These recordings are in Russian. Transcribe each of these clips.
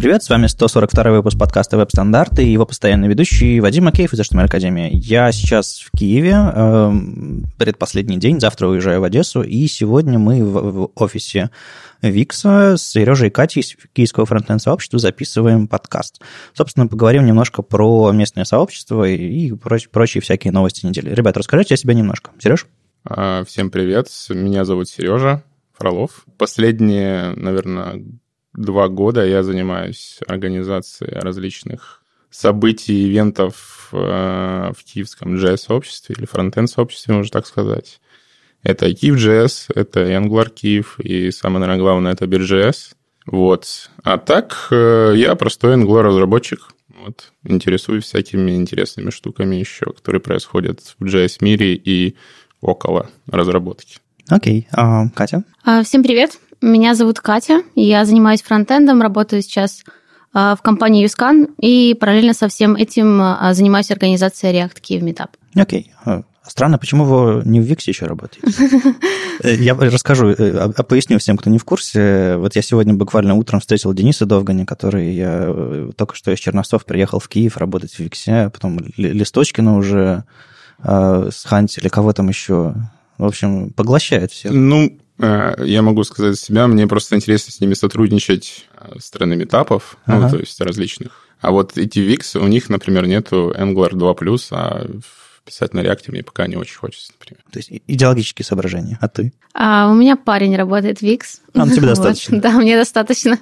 Привет, с вами 142 выпуск подкаста «Веб-стандарты» и его постоянный ведущий Вадим Макеев из HTML Академии. Я сейчас в Киеве, э, предпоследний день, завтра уезжаю в Одессу, и сегодня мы в, в офисе Викса с Сережей и Катей из киевского фронтенд сообщества записываем подкаст. Собственно, поговорим немножко про местное сообщество и проч- прочие всякие новости недели. Ребят, расскажите о себе немножко. Сереж? А, всем привет, меня зовут Сережа Фролов. Последние, наверное, два года я занимаюсь организацией различных событий, ивентов э, в киевском JS-сообществе или фронтенд-сообществе, можно так сказать. Это Kiev.js, это Angular Kiev, и самое, наверное, главное, это BitJS. Вот. А так, э, я простой Angular-разработчик. Вот. Интересуюсь всякими интересными штуками еще, которые происходят в JS-мире и около разработки. Окей. Okay. А, Катя? А, всем привет. Меня зовут Катя, я занимаюсь фронтендом, работаю сейчас а, в компании Юскан и параллельно со всем этим а, занимаюсь организацией React Kiev Meetup. Окей. Okay. Странно, почему вы не в Виксе еще работаете? Э, я расскажу, э, поясню всем, кто не в курсе. Вот я сегодня буквально утром встретил Дениса Довгани, который я э, только что из Черносов приехал в Киев работать в Виксе, потом Листочкина уже с Ханти или кого там еще. В общем, поглощает всех. Ну, я могу сказать за себя, мне просто интересно с ними сотрудничать э, с стороны этапов, ну, ага. ну, то есть различных. А вот эти VIX, у них, например, нету Angular 2+, а писать на реакте мне пока не очень хочется, например. То есть идеологические соображения, а ты? А, у меня парень работает в VIX. А, ну тебе достаточно? Вот. Да, мне достаточно.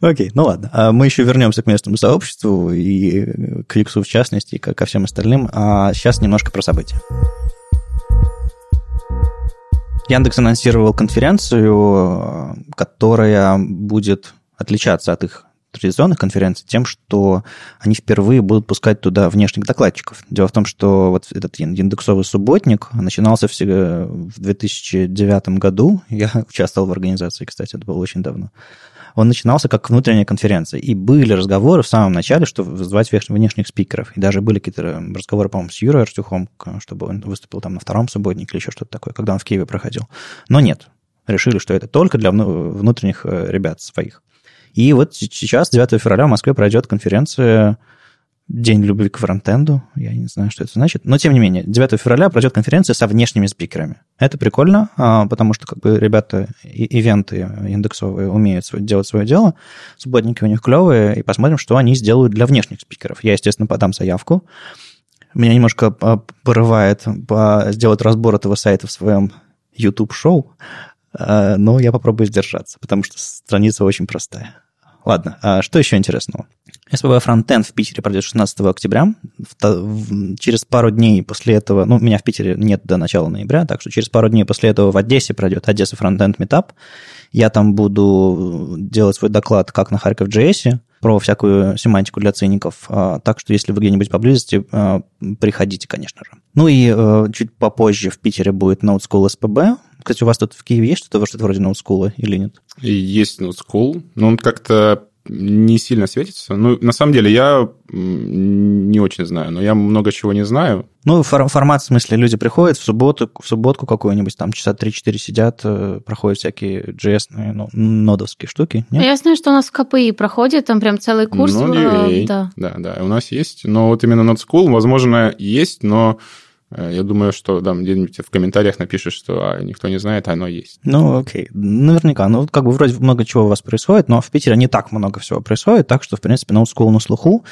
Окей, ну ладно. А мы еще вернемся к местному сообществу и к VIX в частности, и ко всем остальным. А сейчас немножко про события. Яндекс анонсировал конференцию, которая будет отличаться от их традиционных конференций тем, что они впервые будут пускать туда внешних докладчиков. Дело в том, что вот этот индексовый субботник начинался в 2009 году. Я участвовал в организации, кстати, это было очень давно он начинался как внутренняя конференция. И были разговоры в самом начале, что звать внешних спикеров. И даже были какие-то разговоры, по-моему, с Юрой Артюхом, чтобы он выступил там на втором субботнике или еще что-то такое, когда он в Киеве проходил. Но нет. Решили, что это только для внутренних э, ребят своих. И вот сейчас, 9 февраля, в Москве пройдет конференция День любви к фронтенду. Я не знаю, что это значит. Но, тем не менее, 9 февраля пройдет конференция со внешними спикерами. Это прикольно, а, потому что как бы ребята, ивенты индексовые умеют делать свое дело, субботники у них клевые, и посмотрим, что они сделают для внешних спикеров. Я, естественно, подам заявку. Меня немножко порывает сделать разбор этого сайта в своем YouTube-шоу, а, но я попробую сдержаться, потому что страница очень простая. Ладно, а что еще интересного? СПБ Фронтенд в Питере пройдет 16 октября. Через пару дней после этого, ну, меня в Питере нет до начала ноября, так что через пару дней после этого в Одессе пройдет Одесса Фронтенд Метап. Я там буду делать свой доклад как на Харьков JS, про всякую семантику для циников. А, так что, если вы где-нибудь поблизости, а, приходите, конечно же. Ну и э, чуть попозже в Питере будет Node School SPB. Кстати, у вас тут в Киеве есть что-то, что-то вроде Node School или нет? Есть Node School, но он как-то не сильно светится. Ну, на самом деле, я не очень знаю, но я много чего не знаю. Ну, формат, в смысле, люди приходят в субботу, в субботку какую-нибудь, там часа 3-4 сидят, э, проходят всякие JS, ну, нодовские штуки. Нет? Я знаю, что у нас в КПИ проходит, там прям целый курс. Ну, э, да. да, да, у нас есть. Но вот именно Node School, возможно, есть, но я думаю, что да, где-нибудь в комментариях напишешь, что а, никто не знает, а оно есть. Ну, окей. Наверняка. Ну, как бы вроде много чего у вас происходит, но в Питере не так много всего происходит, так что, в принципе, School на слуху.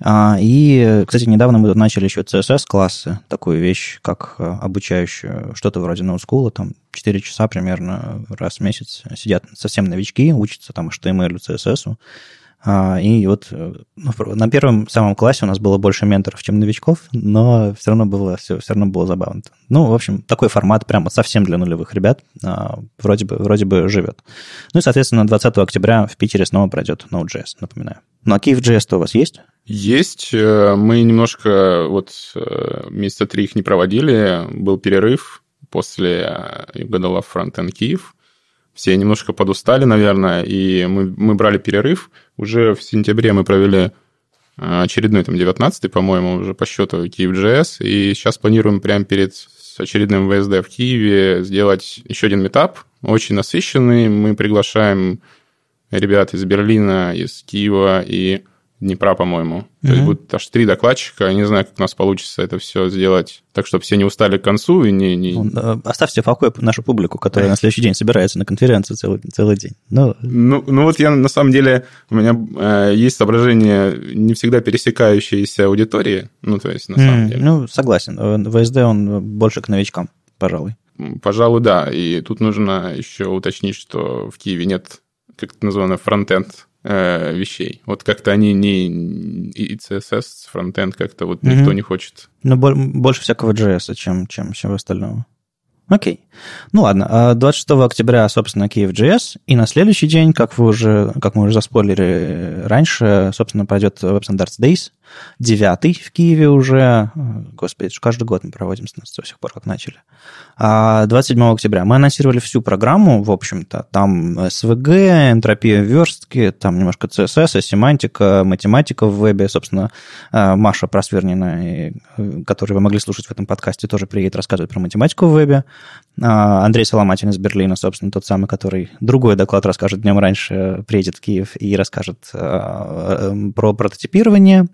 А, и, кстати, недавно мы начали еще CSS-классы, такую вещь, как э, обучающую, что-то вроде School, там 4 часа примерно раз в месяц сидят совсем новички, учатся там HTML, CSS, и вот э, ну, на первом самом классе у нас было больше менторов, чем новичков, но все равно было, все, все равно было забавно. Ну, в общем, такой формат прямо совсем для нулевых ребят а, вроде бы, вроде бы живет. Ну и, соответственно, 20 октября в Питере снова пройдет Node.js, напоминаю. Ну, а Kiev.js-то у вас есть? Есть. Э, мы немножко, вот э, месяца три их не проводили, был перерыв после Югадала Frontend Киев, все немножко подустали, наверное, и мы, мы брали перерыв. Уже в сентябре мы провели а, очередной, там, 19-й, по-моему, уже по счету Киев.js, и сейчас планируем прямо перед очередным ВСД в Киеве сделать еще один метап, очень насыщенный. Мы приглашаем ребят из Берлина, из Киева и Днепра, по-моему. Mm-hmm. То есть будет аж три докладчика. Я не знаю, как у нас получится это все сделать так, чтобы все не устали к концу и не... не... Ну, оставьте в покое нашу публику, которая на следующий день собирается на конференцию целый, целый день. Ну... Ну, ну вот я, на самом деле, у меня э, есть соображение не всегда пересекающиеся аудитории. Ну, то есть, на самом mm, деле. Ну, согласен. ВСД, он больше к новичкам, пожалуй. Пожалуй, да. И тут нужно еще уточнить, что в Киеве нет, как это называется, фронтенд э, вещей. Вот как-то они не... И CSS, фронтенд как-то вот mm-hmm. никто не хочет. Но больше всякого JS, чем, чем всего остального. Окей. Ну ладно, 26 а октября, собственно, Киев JS, и на следующий день, как вы уже, как мы уже заспойлили раньше, собственно, пойдет Web Standards Days, девятый в Киеве уже, господи, каждый год мы проводим с нас до сих пор, как начали. 27 а октября мы анонсировали всю программу, в общем-то, там SVG, энтропия верстки, там немножко CSS, семантика, математика в вебе, собственно, а, Маша Просвернина, которую вы могли слушать в этом подкасте, тоже приедет рассказывать про математику в вебе. А, Андрей Соломатин из Берлина, собственно, тот самый, который другой доклад расскажет днем раньше, приедет в Киев и расскажет про прототипирование.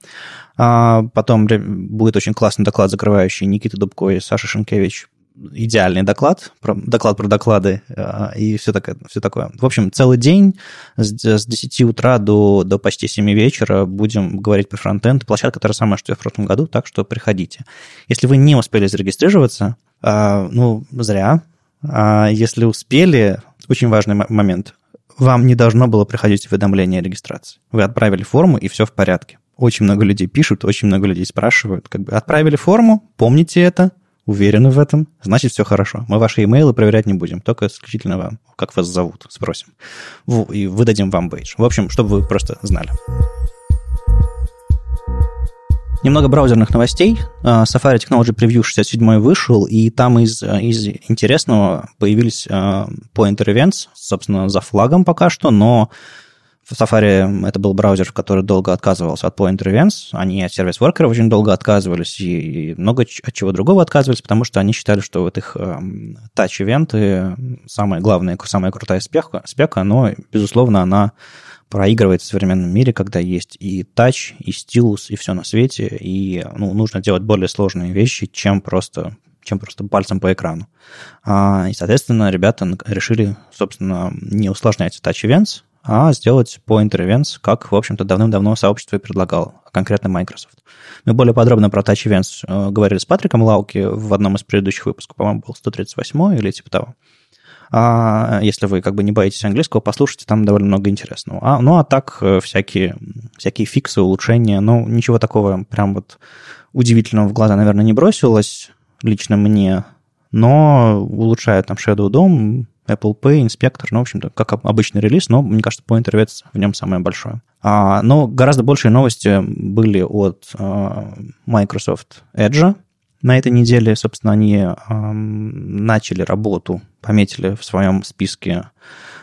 Потом будет очень классный доклад, закрывающий Никита Дубко и Саша Шенкевич идеальный доклад, про, доклад про доклады э, и все такое, все такое. В общем, целый день с, с 10 утра до, до почти 7 вечера будем говорить про фронтенд. Площадка та же самая, что и в прошлом году, так что приходите. Если вы не успели зарегистрироваться, э, ну, зря. А если успели, очень важный момент, вам не должно было приходить уведомление о регистрации. Вы отправили форму, и все в порядке. Очень много людей пишут, очень много людей спрашивают. Как бы отправили форму, помните это, уверены в этом, значит, все хорошо. Мы ваши имейлы проверять не будем, только исключительно вам, как вас зовут, спросим. И выдадим вам бейдж. В общем, чтобы вы просто знали. Немного браузерных новостей. А, Safari Technology Preview 67 вышел, и там из, из интересного появились а, Pointer Events, собственно, за флагом пока что, но в Safari это был браузер, который долго отказывался от Pointer Events, они от сервис-воркеров очень долго отказывались и, и много от чего другого отказывались, потому что они считали, что вот их э, тач-ивенты самая главная, самая крутая спека, спека, но, безусловно, она проигрывает в современном мире, когда есть и тач, и стилус, и все на свете, и ну, нужно делать более сложные вещи, чем просто чем просто пальцем по экрану. А, и, соответственно, ребята решили, собственно, не усложнять Touch Events, а сделать Pointer Events, как, в общем-то, давным-давно сообщество и предлагало, конкретно Microsoft. Мы более подробно про Touch Events э, говорили с Патриком Лауки в одном из предыдущих выпусков, по-моему, был 138 или типа того. А если вы как бы не боитесь английского, послушайте, там довольно много интересного. А, ну, а так э, всякие, всякие фиксы, улучшения, ну, ничего такого прям вот удивительного в глаза, наверное, не бросилось лично мне, но улучшает там Shadow DOM, Apple Pay, инспектор, ну, в общем-то, как обычный релиз, но, мне кажется, по интервец в нем самое большое. А, но гораздо большие новости были от а, Microsoft Edge. На этой неделе, собственно, они а, начали работу, пометили в своем списке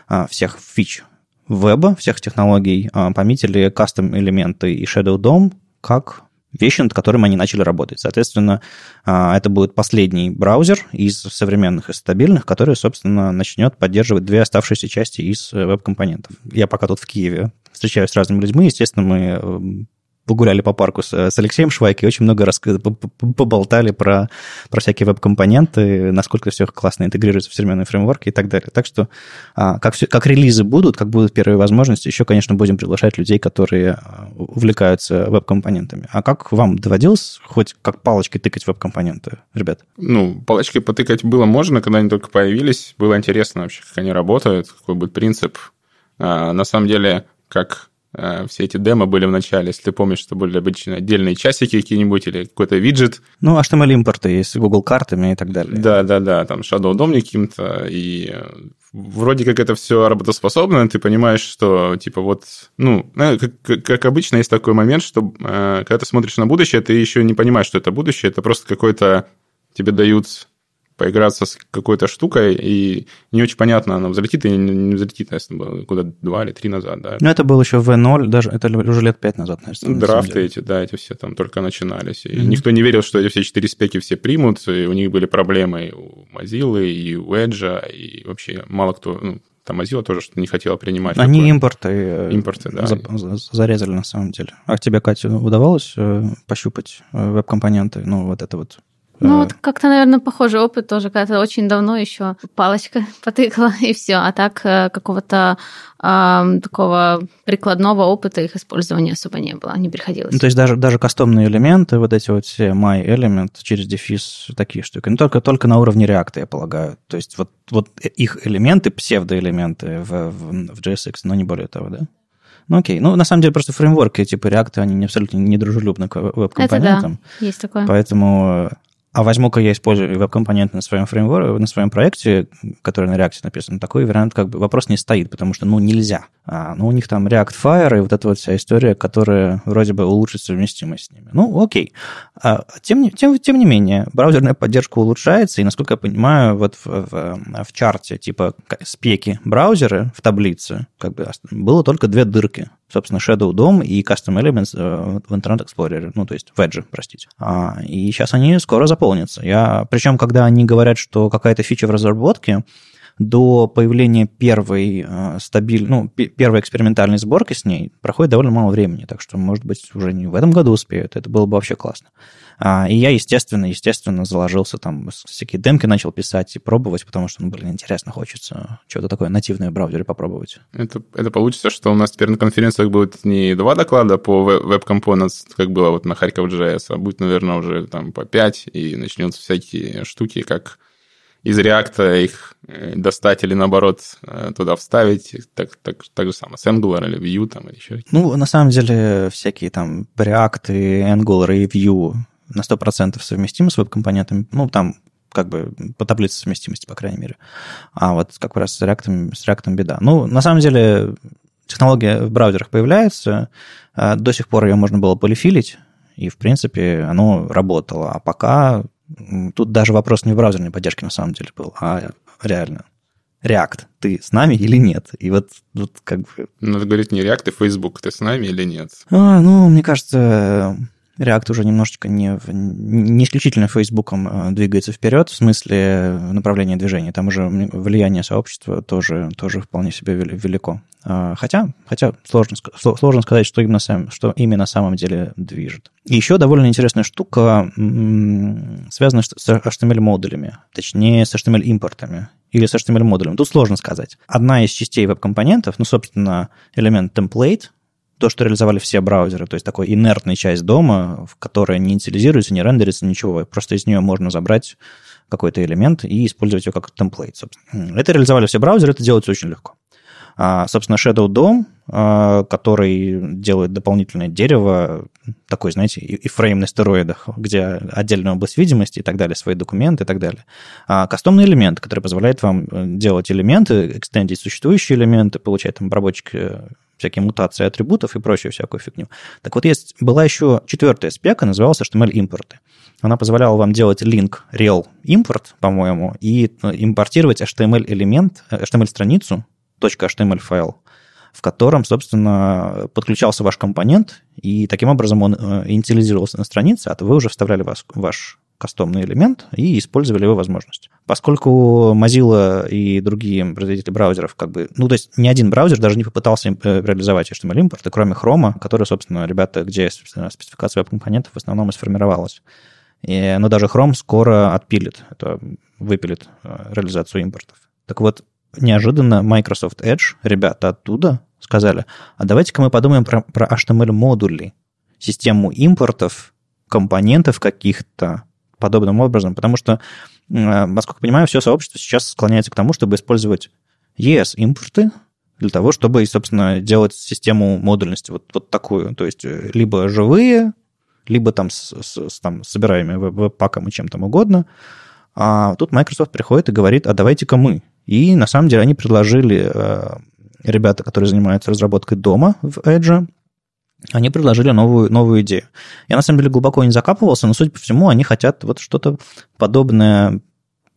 а, всех фич веба, всех технологий, а, пометили кастом-элементы и Shadow DOM как вещи, над которыми они начали работать. Соответственно, а, это будет последний браузер из современных и стабильных, который, собственно, начнет поддерживать две оставшиеся части из э, веб-компонентов. Я пока тут в Киеве встречаюсь с разными людьми, естественно, мы эм, погуляли по парку с, с Алексеем Швайко и очень много раз поболтали про, про всякие веб-компоненты, насколько все классно интегрируется в современные фреймворки и так далее. Так что а, как, все, как релизы будут, как будут первые возможности, еще, конечно, будем приглашать людей, которые а, увлекаются веб-компонентами. А как вам доводилось хоть как палочкой тыкать веб-компоненты, ребят? Ну, палочкой потыкать было можно, когда они только появились. Было интересно вообще, как они работают, какой будет принцип. А, на самом деле, как все эти демо были в начале, если ты помнишь, что были обычно отдельные часики какие-нибудь или какой-то виджет. Ну, HTML импорты есть с Google картами и так далее. Да, да, да, там Shadow DOM каким-то, и э, вроде как это все работоспособно, ты понимаешь, что типа вот, ну, э, как, как обычно есть такой момент, что когда ты смотришь на будущее, ты еще не понимаешь, что это будущее, это просто какой-то тебе дают поиграться с какой-то штукой, и не очень понятно, она взлетит или не взлетит, если было куда два или три назад, да. Ну, это был еще V0, даже это уже лет пять назад, наверное. Драфты эти, да, эти все там только начинались. И mm-hmm. никто не верил, что эти все четыре спеки все примут, и у них были проблемы и у Mozilla, и у Edge, и вообще мало кто, ну, Там Mozilla тоже что-то не хотела принимать. Они такое. импорты, э, Импорты, да. за- за- зарезали на самом деле. А тебе, Катя, удавалось э, пощупать э, веб-компоненты? Ну, вот это вот. Э, Ну, вот как-то, наверное, похожий опыт тоже, когда-то очень давно еще палочка потыкала, и все. А так э, какого-то ам, такого прикладного опыта их использования особо не было, не приходилось. Ну, то есть даже, даже кастомные элементы, вот эти вот все my element через дефис, такие штуки. Ну, только, только на уровне React, я полагаю. То есть вот, вот их элементы, псевдоэлементы в, в, в JSX, но не более того, да? Ну, окей. Ну, на самом деле, просто фреймворки типа React, они не абсолютно недружелюбны к Это веб-компонентам. да, есть такое. Поэтому... А возьму-ка я использую веб-компоненты на своем фреймворке, на своем проекте, который на React написан. Такой вариант, как бы, вопрос не стоит, потому что, ну, нельзя. А, ну, у них там React Fire и вот эта вот вся история, которая вроде бы улучшит совместимость с ними. Ну, окей. А, тем, не- тем, тем не менее, браузерная поддержка улучшается, и, насколько я понимаю, вот в, в, в чарте типа спеки браузера в таблице как бы было только две дырки. Собственно, Shadow DOM и Custom Elements э, в Internet Explorer, ну, то есть в Edge, простите. А, и сейчас они скоро заполнятся. Я, причем, когда они говорят, что какая-то фича в разработке, до появления первой э, стабиль... ну, пе- первой экспериментальной сборки с ней проходит довольно мало времени, так что, может быть, уже не в этом году успеют, это было бы вообще классно. А, и я, естественно, естественно, заложился там, всякие демки начал писать и пробовать, потому что, ну, блин, интересно, хочется что-то такое нативное в браузере попробовать. Это, это получится, что у нас теперь на конференциях будет не два доклада по Web Components, как было вот на Харьков.js, а будет, наверное, уже там по пять, и начнутся всякие штуки, как из React их э, достать или, наоборот, э, туда вставить. Так, так, так же самое с Angular или Vue там, или еще. Ну, на самом деле, всякие там React и Angular и Vue на 100% совместимы с веб-компонентами. Ну, там как бы по таблице совместимости, по крайней мере. А вот как раз с React, с React беда. Ну, на самом деле, технология в браузерах появляется. а До сих пор ее можно было полифилить, и, в принципе, оно работало. А пока тут даже вопрос не в браузерной поддержке на самом деле был, а реально. React, ты с нами или нет? И вот, вот как бы Надо говорить не React и Facebook, ты с нами или нет? а, ну, мне кажется, React уже немножечко не, не исключительно Фейсбуком э, двигается вперед, в смысле направления движения. Там уже влияние сообщества тоже, тоже вполне себе вели- велико. А, Хотя, хотя сложно, сложно сказать, что именно, сам, что именно на самом деле движет. И еще довольно интересная штука, м, связанная с HTML-модулями, точнее, с HTML-импортами или с HTML-модулем. Тут сложно сказать. Одна из частей веб-компонентов, ну, собственно, элемент template, то, что реализовали все браузеры, то есть такой инертная часть дома, в которой не инициализируется, не рендерится ничего, просто из нее можно забрать какой-то элемент и использовать его как темплейт, собственно. Это реализовали все браузеры, это делается очень легко. А, собственно, Shadow DOM, а, который делает дополнительное дерево, такой, знаете, и, фрейм на стероидах, где отдельная область видимости и так далее, свои документы и так далее. А кастомный элемент, который позволяет вам э, делать элементы, экстендить существующие элементы, получать там обработчик э, всякие мутации атрибутов и прочую всякую фигню. Так вот, есть, была еще четвертая спека, называлась HTML-импорты. Она позволяла вам делать link rel импорт, по-моему, и э, импортировать HTML-элемент, HTML-страницу, .html файл, в котором, собственно, подключался ваш компонент, и таким образом он э, инициализировался на странице, а то вы уже вставляли вас, ваш кастомный элемент и использовали его возможность. Поскольку Mozilla и другие производители браузеров, как бы, ну, то есть ни один браузер даже не попытался э, реализовать HTML-импорты, кроме Chrome, который, собственно, ребята, где спецификация веб-компонентов в основном и сформировалась. И, но даже Chrome скоро отпилит, это выпилит э, реализацию импортов. Так вот, неожиданно Microsoft Edge, ребята оттуда сказали, а давайте-ка мы подумаем про, про HTML-модули, систему импортов, компонентов каких-то подобным образом, потому что, э, насколько я понимаю, все сообщество сейчас склоняется к тому, чтобы использовать ES-импорты для того, чтобы, собственно, делать систему модульности вот, вот такую, то есть э, либо живые, либо там с, с, с там, собираемые веб-паком и чем там угодно. А тут Microsoft приходит и говорит, а давайте-ка мы. И на самом деле они предложили, э, ребята, которые занимаются разработкой дома в Edge, они предложили новую, новую идею. Я на самом деле глубоко не закапывался, но, судя по всему, они хотят вот что-то подобное,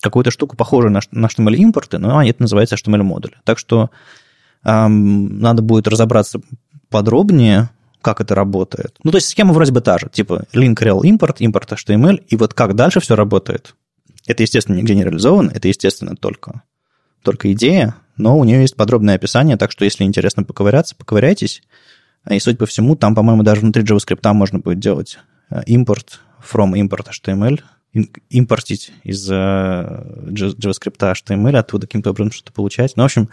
какую-то штуку похожую на, на HTML-импорты, но это называется HTML-модуль. Так что эм, надо будет разобраться подробнее, как это работает. Ну, то есть схема вроде бы та же, типа link rel import, импорт HTML, и вот как дальше все работает, это, естественно, нигде не реализовано, это, естественно, только, только идея, но у нее есть подробное описание, так что если интересно поковыряться, поковыряйтесь. И, судя по всему, там, по-моему, даже внутри JavaScript можно будет делать э, импорт from import HTML, импортить из э, JavaScript HTML, оттуда каким-то образом что-то получать. Ну, в общем,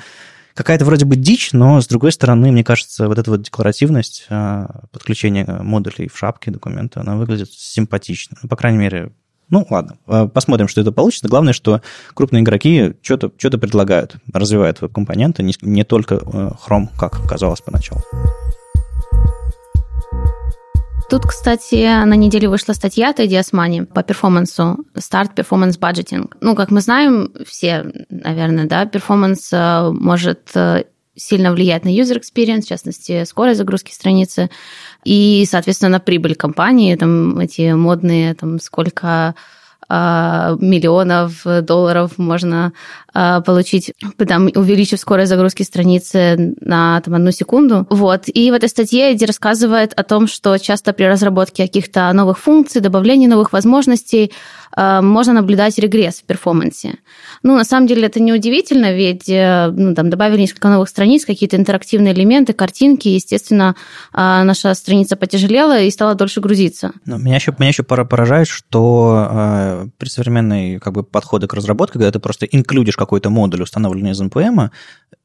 какая-то вроде бы дичь, но, с другой стороны, мне кажется, вот эта вот декларативность э, подключения модулей в шапке документа, она выглядит симпатично. Ну, по крайней мере, ну, ладно, посмотрим, что это получится. Главное, что крупные игроки что-то что предлагают, развивают веб-компоненты, не, не только Chrome, как казалось поначалу. Тут, кстати, на неделе вышла статья от Money по перформансу Start Performance Budgeting. Ну, как мы знаем, все, наверное, да, перформанс э, может э, сильно влиять на user experience, в частности, скорость загрузки страницы и, соответственно, на прибыль компании, там эти модные, там, сколько а, миллионов долларов можно а, получить, там, увеличив скорость загрузки страницы на там, одну секунду. Вот. И в этой статье Эдди рассказывает о том, что часто при разработке каких-то новых функций, добавлении новых возможностей можно наблюдать регресс в перформансе. Ну, на самом деле, это не удивительно, ведь э, ну, там, добавили несколько новых страниц, какие-то интерактивные элементы, картинки, естественно, наша страница потяжелела и стала дольше грузиться. Но меня еще, меня еще поражает, что при современной как бы, подходе к разработке, когда ты просто инклюдишь какой-то модуль, установленный из NPM,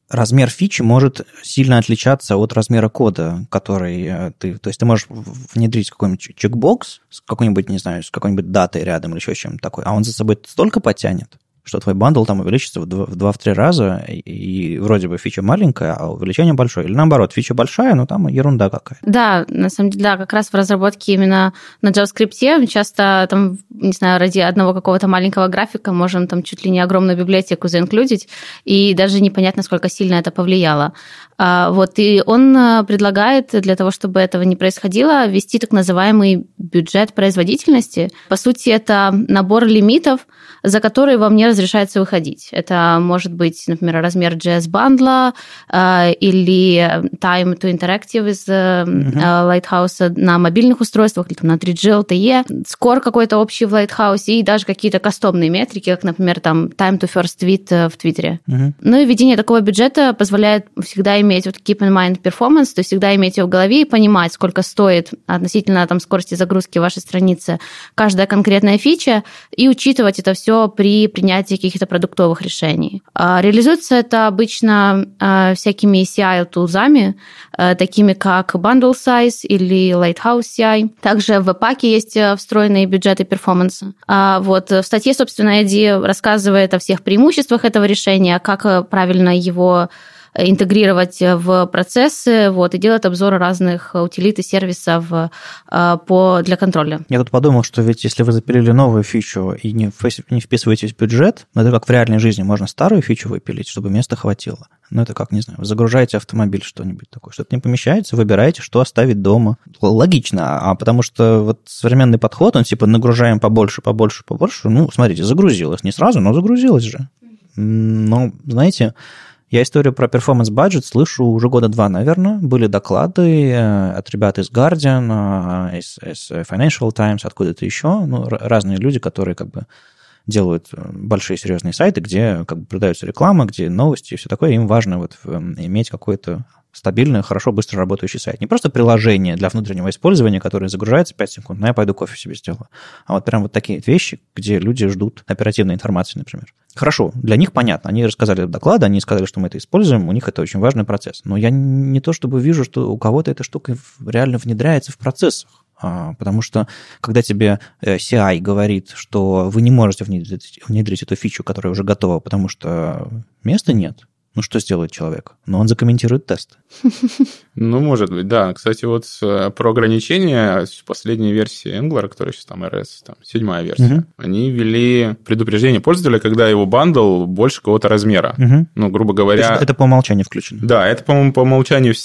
размер фичи может сильно отличаться от размера кода, который э, ты... То есть ты можешь внедрить какой-нибудь чекбокс с какой-нибудь, не знаю, с какой-нибудь датой рядом или еще чем-то такой, а он за собой столько потянет, что твой бандл там увеличится в 2-3 раза, и вроде бы фича маленькая, а увеличение большое. Или наоборот, фича большая, но там ерунда какая-то. Да, на самом деле, да, как раз в разработке именно на JavaScript часто там, не знаю, ради одного какого-то маленького графика можем там чуть ли не огромную библиотеку заинклюдить, и даже непонятно, сколько сильно это повлияло. А, вот, и он э, предлагает для того, чтобы этого не происходило, ввести так называемый бюджет производительности. По сути, это набор лимитов, за которые вам не разрешается выходить. Это может быть, например, размер JS-бандла э, или time to interactive из mm-hmm. Lighthouse на мобильных устройствах, или там, на 3G LTE, скор какой-то общий в Lighthouse и даже какие-то кастомные метрики, как, например, там time to first tweet в Твиттере. Mm-hmm. Ну и введение такого бюджета позволяет всегда иметь вот keep in mind performance, то есть всегда иметь его в голове и понимать, сколько стоит относительно там скорости загрузки вашей страницы каждая конкретная фича, и учитывать это все при принятии каких-то продуктовых решений. А, реализуется это обычно а, всякими CI-тулзами, а, такими как Bundle Size или Lighthouse CI. Также в паке есть встроенные бюджеты перформанса. Вот в статье, собственно, Эдди рассказывает о всех преимуществах этого решения, как правильно его интегрировать в процессы вот, и делать обзоры разных утилит и сервисов э, по, для контроля. Я тут подумал, что ведь если вы запилили новую фичу и не, не вписываетесь в бюджет, ну, это как в реальной жизни, можно старую фичу выпилить, чтобы места хватило. Ну, это как, не знаю, загружаете автомобиль, что-нибудь такое, что-то не помещается, выбираете, что оставить дома. Логично, а потому что вот современный подход, он типа нагружаем побольше, побольше, побольше, ну, смотрите, загрузилось, не сразу, но загрузилось же. Но, знаете, я историю про performance budget слышу уже года два, наверное. Были доклады э, от ребят из Guardian, э, из, из Financial Times, откуда-то еще. Ну, разные люди, которые как бы делают э, большие серьезные сайты, где как бы продается реклама, где новости и все такое. Им важно вот иметь какой-то стабильный, хорошо, быстро работающий сайт. Не просто приложение для внутреннего использования, которое загружается 5 секунд, но я пойду кофе себе сделаю. А вот прям вот такие вещи, где люди ждут оперативной информации, например. Хорошо, для них понятно. Они рассказали доклады, они сказали, что мы это используем, у них это очень важный процесс. Но я не то чтобы вижу, что у кого-то эта штука реально внедряется в процессах. А, потому что когда тебе э, CI говорит, что вы не можете внедрить, внедрить эту фичу, которая уже готова, потому что места нет, ну, что сделает человек? Ну, он закомментирует тест. Ну, может быть, да. Кстати, вот э, про ограничения в последней версии Angular, которая сейчас там RS, там, седьмая версия, угу. они ввели предупреждение пользователя, когда его бандл больше какого-то размера. Угу. Ну, грубо говоря... Это по умолчанию включено. Да, это, по-моему, по умолчанию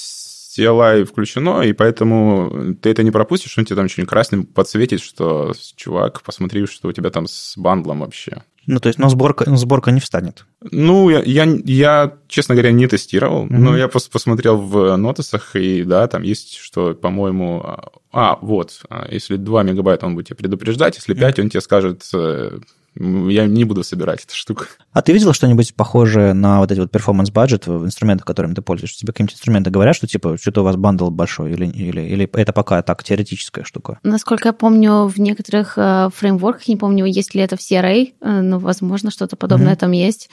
CLI включено, и поэтому ты это не пропустишь, он тебе там что-нибудь красным подсветит, что, чувак, посмотри, что у тебя там с bundle ом вообще. Ну, то есть, но сборка, сборка не встанет. Ну, я, я, я, честно говоря, не тестировал, mm-hmm. но я просто посмотрел в notes ах, и да, там есть, что, по-моему... А, а вот, а, если 2 мегабайта, он будет тебя предупреждать, если 5, mm-hmm. он тебе скажет, э, Я не буду собирать эту штуку. А ты видел что-нибудь похожее на вот эти вот performance budget в инструментах, которыми ты пользуешься? Тебе какие-нибудь инструменты говорят, что типа что-то у вас bundle большой или, или, или это пока так теоретическая штука? Насколько я помню, в некоторых э, фреймворках, не помню, есть ли это в CRA, э, но, возможно, что-то подобное mm-hmm. там есть.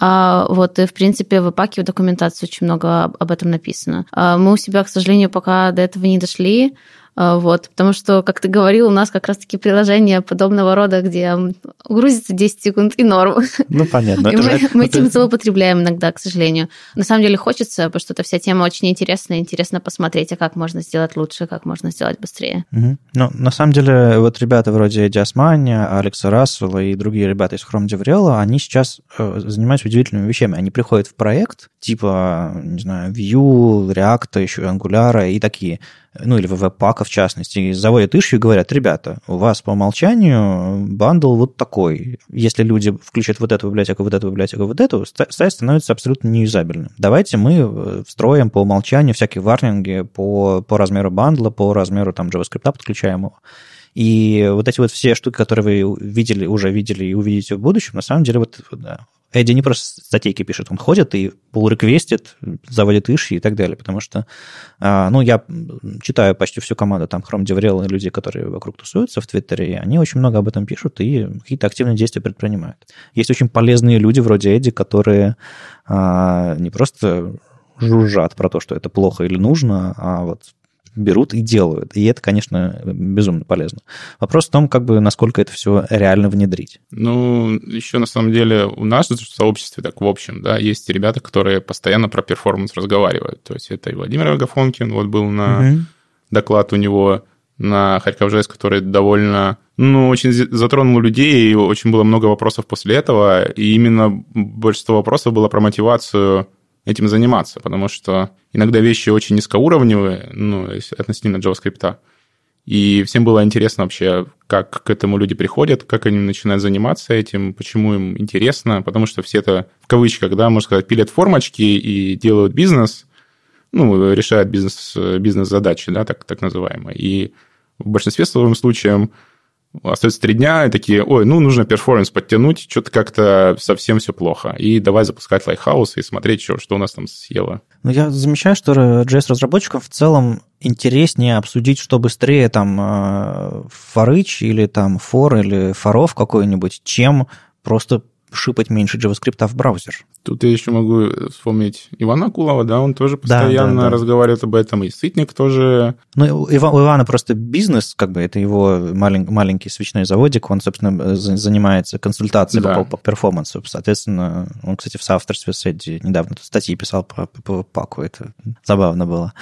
А, вот, и, в принципе, в ИПАКе в документации очень много об этом написано. А, мы у себя, к сожалению, пока до этого не дошли. А, вот, потому что, как ты говорил, у нас как раз-таки приложение подобного рода, где грузится 10 секунд и норм. Ну, понятно. И мы, мы этим злоупотребляем иногда, к сожалению. На самом деле хочется, потому что эта вся тема очень интересная, интересно посмотреть, а как можно сделать лучше, как можно сделать быстрее. Угу. Ну, на самом деле, вот ребята вроде Эдди Османи, Алекса Рассела и другие ребята из Chrome DevRel, они сейчас э, занимаются удивительными вещами. Они приходят в проект, типа, не знаю, Vue, React, еще Angular и такие – ну или webpack а в частности, заводят issue и говорят, ребята, у вас по умолчанию bundle вот такой. Если люди включат вот эту библиотеку, вот эту библиотеку, вот эту, сайт становится абсолютно неюзабельным. Давайте мы э, встроим по умолчанию всякие warning и по, по размеру bundle а, по размеру там JavaScript подключаемого. И вот эти вот все штуки, которые вы видели, уже видели и увидите в будущем, на самом деле вот да, Эдди не просто статейки пишет, он ходит и pull реквестит заводит иши и так далее, потому что, а, ну, я читаю почти всю команду, там, Chrome DevRel, люди, которые вокруг тусуются в Твиттере, и они очень много об этом пишут и какие-то активные действия предпринимают. Есть очень полезные люди вроде Эдди, которые а, не просто жужжат про то, что это плохо или нужно, а вот берут и делают. И это, конечно, безумно полезно. Вопрос в том, как бы, насколько это все реально внедрить. Ну, еще на самом деле у нас в сообществе, так в общем, да, есть ребята, которые постоянно про перформанс разговаривают. То есть это и Владимир Агафонкин, вот был на угу. доклад у него на Харьков ЖС, который довольно, ну, очень затронул людей, и очень было много вопросов после этого, и именно большинство вопросов было про мотивацию этим заниматься, потому что иногда вещи очень низкоуровневые, ну, относительно JavaScript, и всем было интересно вообще, как к этому люди приходят, как они начинают заниматься этим, почему им интересно, потому что все это, в кавычках, да, можно сказать, пилят формочки и делают бизнес, ну, решают бизнес, бизнес-задачи, да, так, так называемые. И в большинстве своем случаев остается три дня, и такие, ой, ну, нужно performance подтянуть, что-то как-то совсем все плохо. И давай запускать Lighthouse и смотреть, что, что у нас там съело. Ну, я замечаю, что JS-разработчикам в целом интереснее обсудить, что быстрее там форыч или там фор или форов какой-нибудь, чем просто шипать меньше JavaScript в браузер. Тут я еще могу вспомнить Ивана Кулова, да, он тоже постоянно да, да, да. разговаривает об этом, и Сытник тоже. Ну, у Ивана просто бизнес, как бы, это его малень, маленький свечной заводик, он, собственно, занимается консультацией да. по, по перформансу. Соответственно, он, кстати, в соавторстве с Эдди недавно статьи писал по, по, по паку, это забавно было.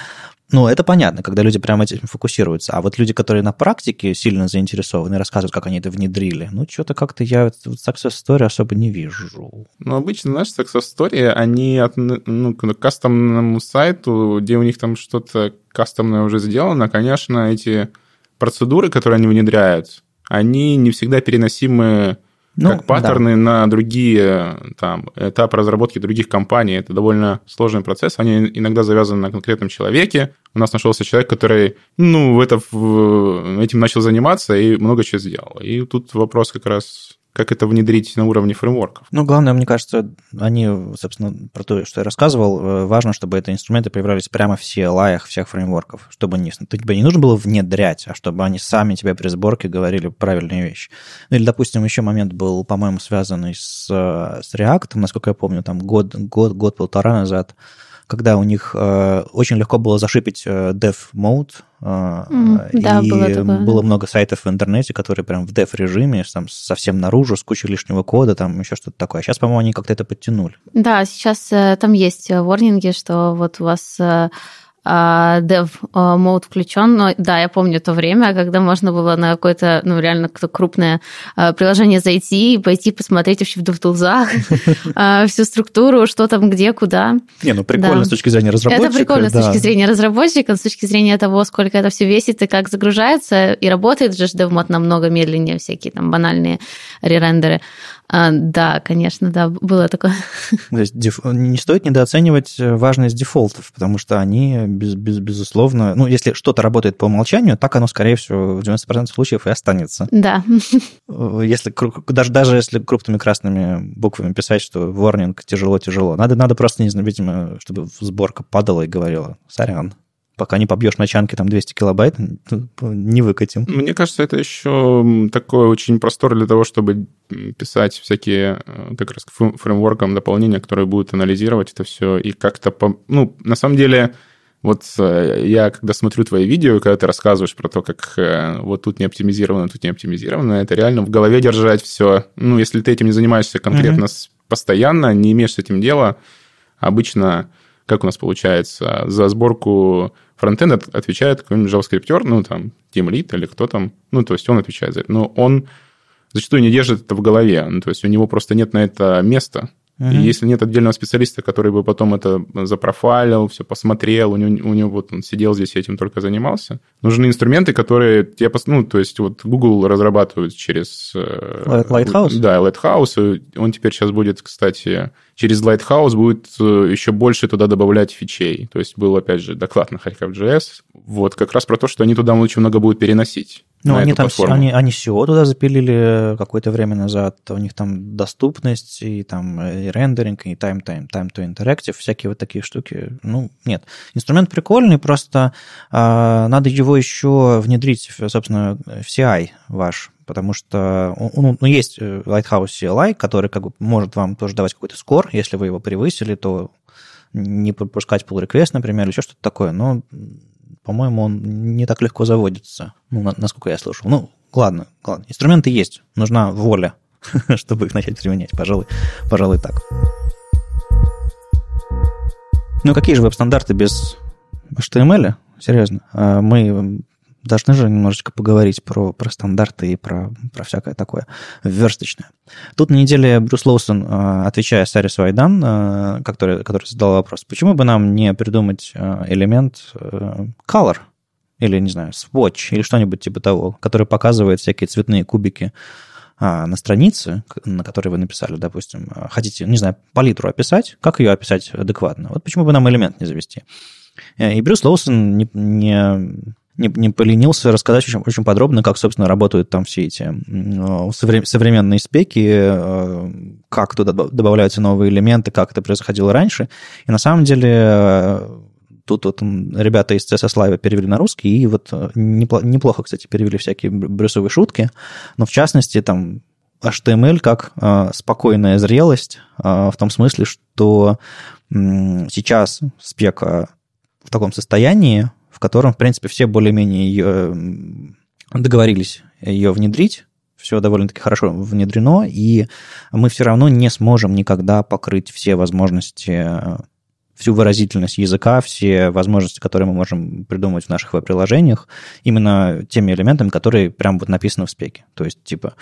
Ну, это понятно, когда люди прямо этим фокусируются. А вот люди, которые на практике сильно заинтересованы, рассказывают, как они это внедрили, ну, что-то как-то я success story особо не вижу. Ну, обычно, знаешь, success story, они от, ну, к кастомному сайту, где у них там что-то кастомное уже сделано, конечно, эти процедуры, которые они внедряют, они не всегда переносимы ну, как паттерны да. на другие там, этапы разработки других компаний. Это довольно сложный процесс. Они иногда завязаны на конкретном человеке. У нас нашелся человек, который ну, это, этим начал заниматься и много чего сделал. И тут вопрос как раз как это внедрить на уровне фреймворков. Ну, главное, мне кажется, они, собственно, про то, что я рассказывал, э, важно, чтобы эти инструменты появлялись прямо в CLI всех фреймворков, чтобы не, тебе не нужно было внедрять, а чтобы они сами тебе при сборке говорили правильные вещи. Ну, или, допустим, еще момент был, по-моему, связанный с, э, с React, насколько я помню, там год, год, год-полтора назад, когда у них э, очень легко было зашипить э, dev mode, э, mm, и да, было, такое. было много сайтов в интернете, которые прям в dev режиме, там совсем наружу, с кучей лишнего кода, там еще что-то такое. Сейчас, по-моему, они как-то это подтянули. Да, сейчас э, там есть ворнинги, что вот у вас э, dev а, мод включен. Но да, я помню то время, когда можно было на какое-то, ну, реально крупное а, приложение зайти и пойти посмотреть вообще в DevTools а, всю структуру, что там, где, куда. Не, ну прикольно да. с точки зрения разработчика. Это прикольно да. с точки зрения разработчика, с точки зрения того, сколько это все весит и как загружается, и работает же DevMod намного медленнее, всякие там банальные ререндеры. А, да, конечно, да, было такое. То есть деф... не стоит недооценивать важность дефолтов, потому что они, без, без, безусловно, ну, если что-то работает по умолчанию, так оно, скорее всего, в 90% случаев и останется. Да. Если, даже, даже если крупными красными буквами писать, что warning тяжело-тяжело, надо, надо просто, не знаю, видимо, чтобы сборка падала и говорила, сорян, пока не побьешь на чанке там 200 килобайт, не выкатим. Мне кажется, это еще такой очень простор для того, чтобы писать всякие э, как раз фреймворком дополнения, которые будут анализировать это все и как-то... По... Ну, на самом деле, вот э, я когда смотрю твои видео, когда ты рассказываешь про то, как э, вот тут не оптимизировано, тут не оптимизировано, это реально в голове держать все. Ну, если ты этим не занимаешься конкретно mm-hmm. постоянно, не имеешь с этим дела, обычно как у нас получается, за сборку фронтенда отвечает какой-нибудь JavaScript, ну, там, Team Lead или кто там, ну, то есть он отвечает за это. Но он зачастую не держит это в голове, ну, то есть у него просто нет на это места. Uh-huh. И если нет отдельного специалиста, который бы потом это запрофайлил, все посмотрел, у него, у него вот он сидел здесь и этим только занимался, нужны инструменты, которые тебе, ну, то есть вот Google разрабатывает через... Э, Lighthouse? Да, Lighthouse. Он теперь сейчас будет, кстати, через Lighthouse будет э, еще больше туда добавлять фичей. То есть был, опять же, доклад на Harьков.js. Вот как раз про то, что они туда очень много будут переносить. Ну, они там платформу. они, они SEO туда запилили какое-то время назад. У них там доступность, и там и рендеринг, и time, time, time to interactive, всякие вот такие штуки. Ну, нет. Инструмент прикольный, просто э, надо его еще внедрить, собственно, в CI ваш, потому что ну, ну, есть Lighthouse CLI, который как бы может вам тоже давать какой-то скор, если вы его превысили, то не пропускать pull request, например, или еще что-то такое, но по-моему, он не так легко заводится, ну, насколько я слышал. Ну, ладно, ладно. Инструменты есть, нужна воля, чтобы их начать применять. Пожалуй, пожалуй, так. Ну, какие же веб-стандарты без HTML? Серьезно. А мы должны же немножечко поговорить про, про стандарты и про, про всякое такое версточное. Тут на неделе Брюс Лоусон, э, отвечая Саре Суайдан, э, который, который задал вопрос, почему бы нам не придумать э, элемент color, или, не знаю, swatch, или что-нибудь типа того, который показывает всякие цветные кубики на странице, на которой вы написали, допустим, хотите, не знаю, палитру описать, как ее описать адекватно? Вот почему бы нам элемент не завести? И Брюс Лоусон не, не не, не поленился рассказать очень, очень подробно, как, собственно, работают там все эти современные спеки, э, как туда добавляются новые элементы, как это происходило раньше. И на самом деле э, тут вот ребята из CSS Live перевели на русский, и вот э, неплохо, кстати, перевели всякие брюсовые шутки, но в частности там HTML как спокойная зрелость в том смысле, что сейчас спека в таком состоянии, в котором, в принципе, все более-менее ее договорились ее внедрить, все довольно-таки хорошо внедрено, и мы все равно не сможем никогда покрыть все возможности всю выразительность языка, все возможности, которые мы можем придумать в наших веб-приложениях, именно теми элементами, которые прям вот написаны в спеке. То есть, типа,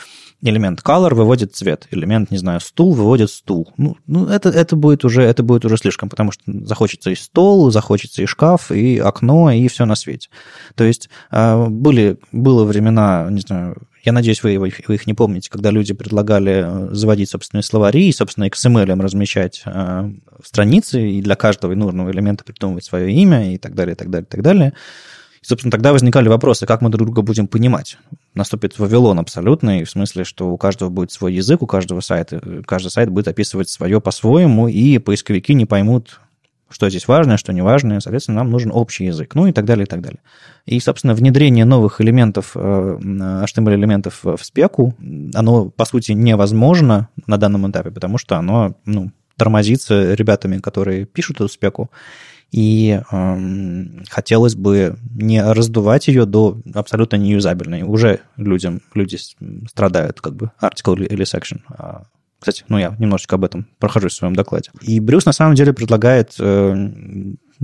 элемент color выводит цвет, элемент, не знаю, стул выводит стул. Ну, ну это, это, будет уже, это будет уже слишком, потому что захочется и стол, захочется и шкаф, и окно, и все на свете. То есть, а, были, было времена, не знаю, я надеюсь, вы, вы их не помните, когда люди предлагали э, заводить собственные словари и, собственно, XML размещать э, страницы, и для каждого нужного элемента придумывать свое имя и так далее, и так далее, и так далее. И, собственно, тогда возникали вопросы, как мы друг друга будем понимать. Наступит Вавилон абсолютный, в смысле, что у каждого будет свой язык, у каждого сайта, каждый сайт будет описывать свое по-своему, и поисковики не поймут, что здесь важно, что не важно, соответственно, нам нужен общий язык, ну и так далее, и так далее. И, собственно, внедрение новых элементов, HTML-элементов э, в спеку, оно, по сути, невозможно на данном этапе, потому что оно ну, тормозится ребятами, которые пишут эту спеку, и э, хотелось бы не раздувать ее до абсолютно неюзабельной. Уже людям, люди страдают, как бы, article или section, а кстати, ну я немножечко об этом прохожусь в своем докладе. И Брюс на самом деле предлагает э,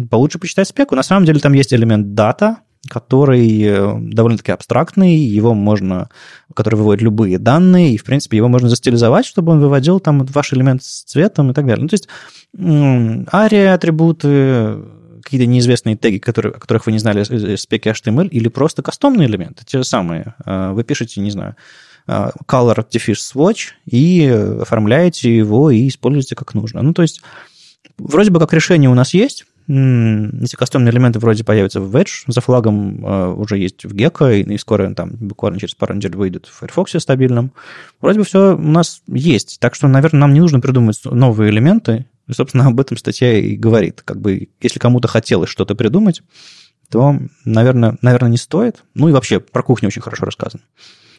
получше почитать спеку. На самом деле там есть элемент дата, который э, довольно-таки абстрактный, его можно, который выводит любые данные, и, в принципе, его можно застилизовать, чтобы он выводил там ваш элемент с цветом и так далее. Ну, то есть ария, атрибуты, какие-то неизвестные теги, которые, о которых вы не знали из спеки HTML, или просто кастомные элементы, те же самые. Э, вы пишете, не знаю, color artifice swatch и оформляете его и используете как нужно. Ну, то есть, вроде бы как решение у нас есть, эти кастомные элементы вроде появятся в Edge, за флагом э, уже есть в Gecko, и, и скоро там буквально через пару недель выйдет в Firefox стабильном. Вроде бы все у нас есть, так что, наверное, нам не нужно придумывать новые элементы, и, собственно, об этом статья и говорит. Как бы, если кому-то хотелось что-то придумать, то, наверное, наверное, не стоит. Ну и вообще, про кухню очень хорошо рассказано.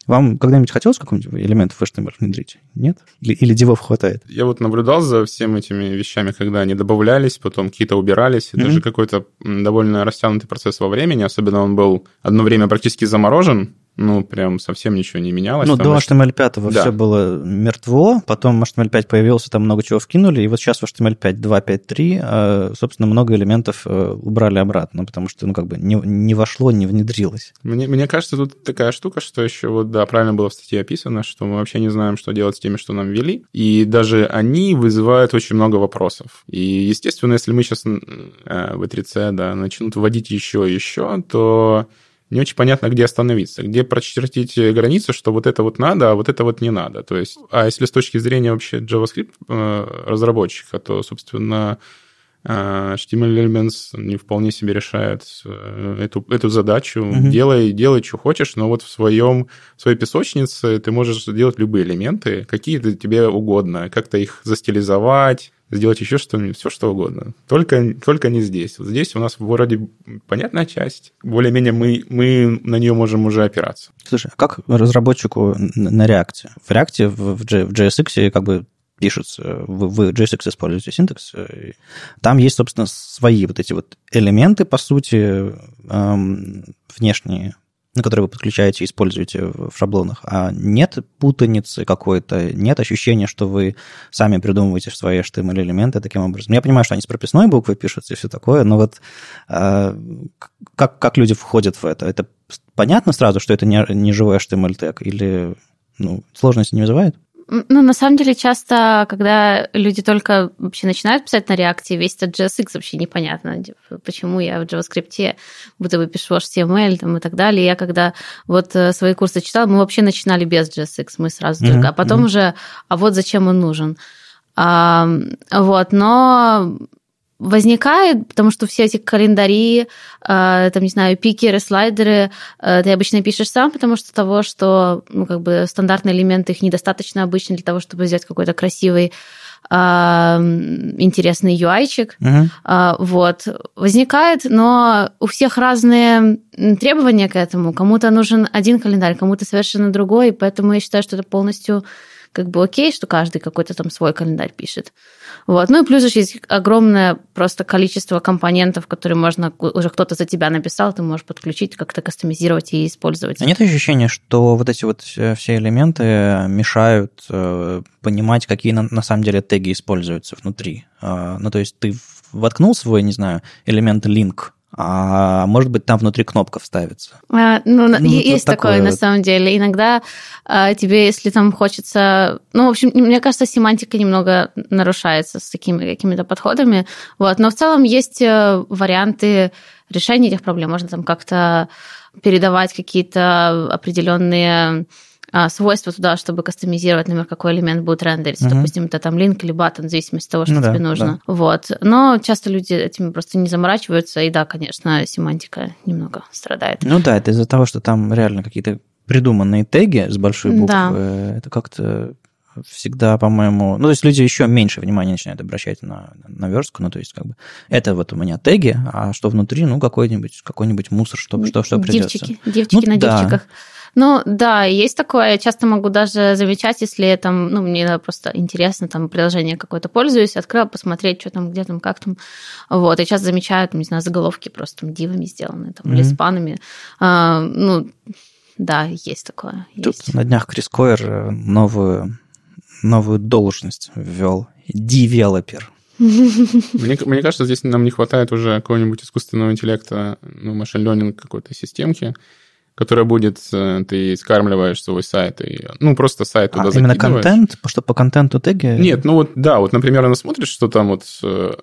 Вам когда-нибудь хотелось какой-нибудь элемент в HTML внедрить? Нет? Или, или дивов хватает? Я вот наблюдал за всеми этими вещами, когда они добавлялись, потом какие-то убирались. Это mm-hmm. же какой-то довольно растянутый процесс во времени. Особенно он был одно время практически заморожен, ну, прям совсем ничего не менялось. Ну, до HTML5 да. все было мертво, потом HTML5 появился, там много чего вкинули, и вот сейчас в HTML5 2.5.3, собственно, много элементов э, убрали обратно, потому что, ну, как бы не, не вошло, не внедрилось. Мне, мне кажется, тут такая штука, что еще вот, да, правильно было в статье описано, что мы вообще не знаем, что делать с теми, что нам ввели, и даже они вызывают очень много вопросов. И, естественно, если мы сейчас э, в 3 c да, начнут вводить еще и еще, то не очень понятно, где остановиться, где прочертить границу, что вот это вот надо, а вот это вот не надо. То есть, а если с точки зрения вообще JavaScript э, разработчика, то, собственно, э, HTML Elements не вполне себе решает э, эту, эту задачу. Mm-hmm. Делай, делай, что хочешь, но вот в, своем, в своей песочнице ты можешь делать любые элементы, какие-то тебе угодно, как-то их застилизовать, сделать еще что-нибудь, все что угодно. Только, только не здесь. Вот здесь у нас вроде понятная часть. Более-менее мы, мы на нее можем уже опираться. Слушай, а как разработчику на реакте? В реакте в, JSX как бы пишутся, вы, вы JSX используете синтекс, э, там есть, собственно, свои вот эти вот элементы, по сути, эм, внешние на которые вы подключаете и используете в шаблонах, а нет путаницы какой-то, нет ощущения, что вы сами придумываете свои HTML-элементы таким образом. Я понимаю, что они с прописной буквой пишутся и все такое, но вот э, как, как люди входят в это? Это понятно сразу, что это не, не живой HTML-тег или ну, сложности не вызывает? Ну, на самом деле, часто, когда люди только вообще начинают писать на реакте, весь этот JSX вообще непонятно, почему я в JavaScript будто бы пишу HTML там, и так далее. Я когда вот э, свои курсы читала, мы вообще начинали без JSX, мы сразу mm-hmm. только, а потом mm-hmm. уже, а вот зачем он нужен. А, вот, но возникает, потому что все эти календари, э, там, не знаю, пикеры, слайдеры, э, ты обычно пишешь сам, потому что того, что, ну, как бы стандартные элементы, их недостаточно обычно для того, чтобы взять какой-то красивый э, интересный UI-чик. Uh-huh. Вот. Возникает, но у всех разные требования к этому. Кому-то нужен один календарь, кому-то совершенно другой, поэтому я считаю, что это полностью как бы окей, что каждый какой-то там свой календарь пишет. Вот. Ну и плюс еще есть огромное просто количество компонентов, которые можно, уже кто-то за тебя написал, ты можешь подключить, как-то кастомизировать и использовать. А нет ощущения, что вот эти вот все элементы мешают э, понимать, какие на, на самом деле теги используются внутри? Э, ну то есть ты воткнул свой, не знаю, элемент link а может быть, там внутри кнопка вставится. А, ну, ну, есть такое, такое, на самом деле. Иногда а, тебе, если там хочется... Ну, в общем, мне кажется, семантика немного нарушается с такими какими-то подходами. Вот. Но в целом есть э, варианты решения этих проблем. Можно там как-то передавать какие-то определенные свойства туда, чтобы кастомизировать, например, какой элемент будет рендериться. Угу. Допустим, это там линк или баттон, в зависимости от того, что ну, тебе да, нужно. Да. Вот. Но часто люди этим просто не заморачиваются, и да, конечно, семантика немного страдает. Ну да, это из-за того, что там реально какие-то придуманные теги с большой буквы. Да. Это как-то всегда, по-моему... Ну, то есть люди еще меньше внимания начинают обращать на, на верстку. Ну, то есть, как бы, это вот у меня теги, а что внутри, ну, какой-нибудь какой мусор, что, что, что придется. Дивчики, дивчики ну, на да. дивчиках. Ну, да, есть такое. Я часто могу даже замечать, если там, ну, мне просто интересно, там, приложение какое-то пользуюсь, открыла посмотреть, что там, где там, как там. Вот, и часто замечаю, там, не знаю, заголовки просто там div ами сделаны, там, mm-hmm. или span ами. А, ну, да, есть такое. Тут есть. на днях Крис Койер э, новую, новую должность ввел. Девелопер. Мне, мне кажется, здесь нам не хватает уже какого-нибудь искусственного интеллекта, ну, машин какой-то системки, которая будет, э, ты скармливаешь свой сайт, и, ну, просто сайт туда а, именно контент? Что по контенту теги? Нет, ну вот, да, вот, например, она смотрит, что там вот э,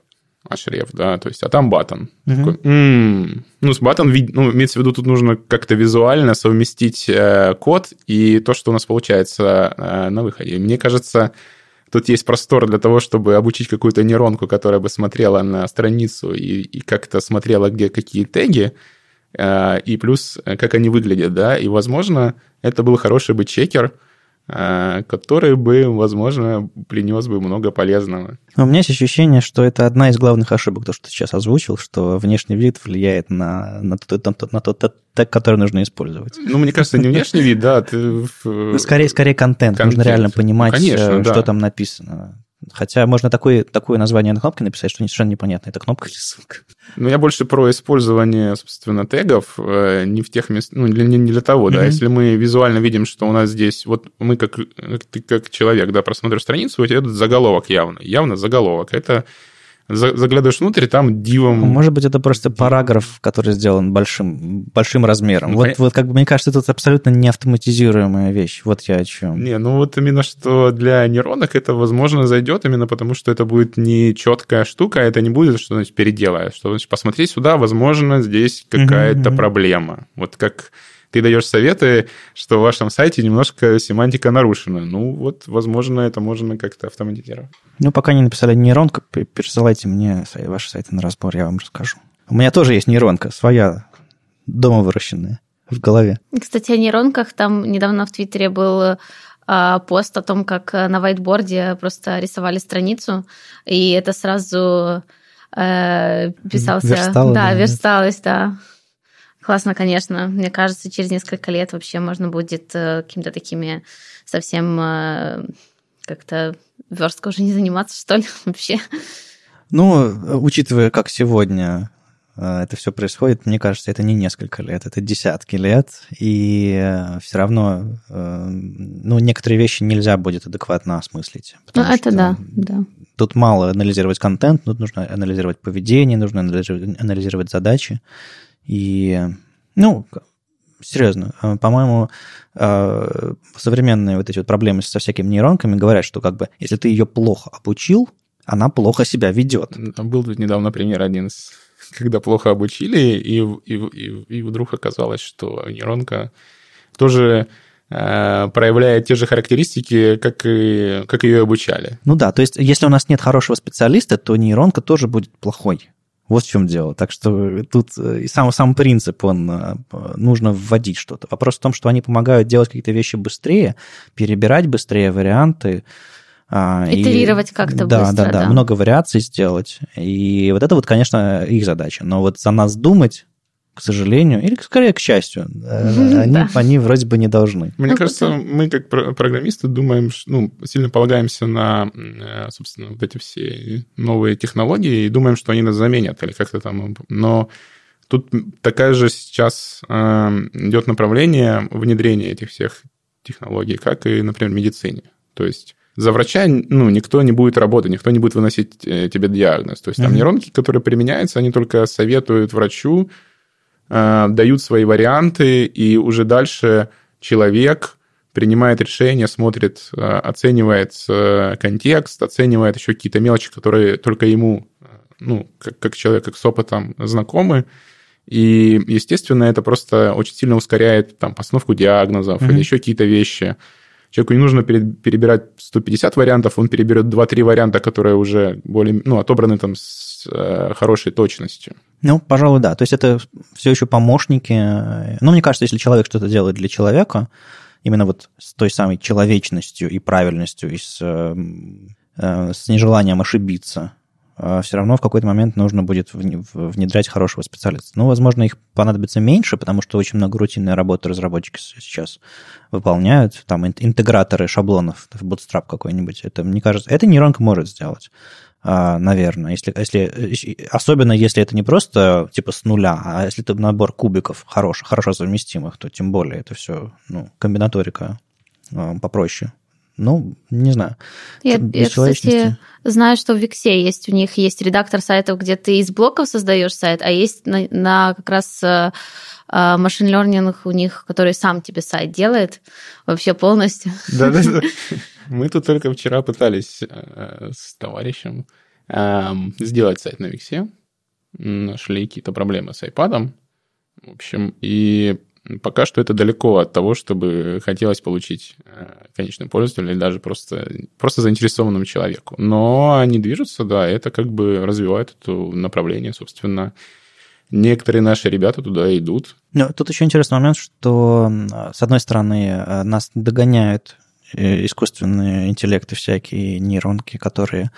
href, да, то есть, а там батон. Угу. Такой, м-м-м. Ну, с батон, ну, имеется в виду, тут нужно как-то визуально совместить э, код и то, что у нас получается э, на выходе. Мне кажется, тут есть простор для того, чтобы обучить какую-то нейронку, которая бы смотрела на страницу и, и как-то смотрела, где какие теги, и плюс, э, как они выглядят, да, и, возможно, это был хороший бы чекер, Э, который бы, возможно, принес бы много полезного. у меня есть ощущение, что это одна из главных ошибок, то, что ты сейчас озвучил, что внешний вид влияет на, на, тот, на, тот, на тот тег, который нужно использовать. Ну, мне кажется, не внешний вид, да. Ты... Ну, скорее, скорее контент. контент. Нужно реально понимать, Конечно, э, что да. там написано. Хотя можно такое, такое название на кнопке написать, что совершенно непонятно, это кнопка или ссылка. Ну, я больше про использование, собственно, тегов э, не в тех местах, ну, для, не для того, mm-hmm. да. Если мы визуально видим, что у нас здесь, вот мы как, ты как человек, да, просмотришь страницу, у тебя этот заголовок явно, явно заголовок. Это заглядываешь внутрь, там дивом... Может быть, это просто параграф, который сделан большим, большим размером. Ну, вот, вот как бы мне кажется, это абсолютно не автоматизируемая вещь. Вот я о чем. Не, ну вот именно что для нейронок это, возможно, зайдет именно потому, что это будет не четкая штука, а это не будет, что значит переделаешь. Что значит посмотри сюда, возможно, здесь какая-то проблема. Вот как ты даешь советы, что в вашем сайте немножко семантика нарушена. Ну, вот, возможно, это можно как-то автоматизировать. Ну, пока не написали нейронка, присылайте мне ваши сайты на разбор, я вам расскажу. У меня тоже есть нейронка, своя, дома выращенная, в голове. Кстати, о нейронках. Там недавно в Твиттере был а, пост о том, как на вайтборде просто рисовали страницу, и это сразу э, писался... Верстало, да, да, версталось, да. Классно, конечно. Мне кажется, через несколько лет вообще можно будет э, какими-то такими совсем э, как-то верстка уже не заниматься, что ли, вообще. Ну, учитывая, как сегодня э, это все происходит, мне кажется, это не несколько лет, это десятки лет, и все равно, ну, некоторые вещи нельзя будет адекватно осмыслить. Ну, это да, да. Тут мало анализировать контент, тут нужно анализировать поведение, нужно анализировать задачи. И, ну, серьезно, э, по-моему, э, современные вот эти вот проблемы со всякими нейронками говорят, что как бы если ты ее плохо обучил, она плохо себя ведет. Был тут недавно пример один, когда плохо обучили, и, и, и, и вдруг оказалось, что нейронка тоже э, проявляет те же характеристики, как и, как ее обучали. Ну да, то есть если у нас нет хорошего специалиста, то нейронка тоже будет плохой. Вот в чем дело. Так что тут э, и сам, сам принцип, он э, нужно вводить что-то. Вопрос в том, что они помогают делать какие-то вещи быстрее, перебирать быстрее варианты. А, Итерировать и, как-то да, быстро. Да, да, да, много вариаций сделать. И вот это вот, конечно, их задача. Но вот за нас думать к сожалению, или скорее к счастью, э, они, да. они вроде бы не должны. Мне ну, кажется, мы как программисты думаем, ну, сильно полагаемся на, э, собственно, вот эти все новые технологии и думаем, что они нас заменят или как-то там. Но тут такая же сейчас э, идет направление внедрения этих всех технологий, как и, например, в медицине. То есть за врача ну, никто не будет работать, никто не будет выносить тебе диагноз. То есть там mm-hmm. нейронки, которые применяются, они только советуют врачу, Э, дают свои варианты, и уже дальше человек принимает решение, смотрит, э, оценивает э, контекст, оценивает еще какие-то мелочи, которые только ему, ну, как, как человек, как с опытом знакомы. И, естественно, это просто очень сильно ускоряет там, постановку диагнозов mm-hmm. или еще какие-то вещи. Человеку не нужно перебирать 150 вариантов, он переберет 2-3 варианта, которые уже более, ну, отобраны там с хорошей точностью. Ну, пожалуй, да. То есть это все еще помощники. Ну, мне кажется, если человек что-то делает для человека, именно вот с той самой человечностью и правильностью, и с, э, с нежеланием ошибиться, э, все равно в какой-то момент нужно будет внедрять хорошего специалиста. Ну, возможно, их понадобится меньше, потому что очень много рутинной работы разработчики сейчас выполняют. Там интеграторы шаблонов в Bootstrap какой-нибудь. Это, мне кажется, это нейронка может сделать. А, наверное. Если, если, особенно если это не просто типа с нуля, а если это набор кубиков хорош, хорошо совместимых, то тем более это все ну, комбинаторика а, попроще. Ну, не знаю. Я, я кстати, знаю, что в Виксе есть, у них есть редактор сайтов, где ты из блоков создаешь сайт, а есть на, на как раз машин uh, learning у них, который сам тебе сайт делает вообще полностью. Да-да-да. Мы тут только вчера пытались э, с товарищем эм, сделать сайт на Виксе. Нашли какие-то проблемы с iPad. В общем, и пока что это далеко от того, чтобы хотелось получить э, конечным пользователю или даже просто, просто заинтересованному человеку. Но они движутся, да, это как бы развивает это направление, собственно. Некоторые наши ребята туда идут. Ну, тут еще интересный момент, что, с одной стороны, э, нас догоняют искусственные интеллекты всякие, нейронки, которые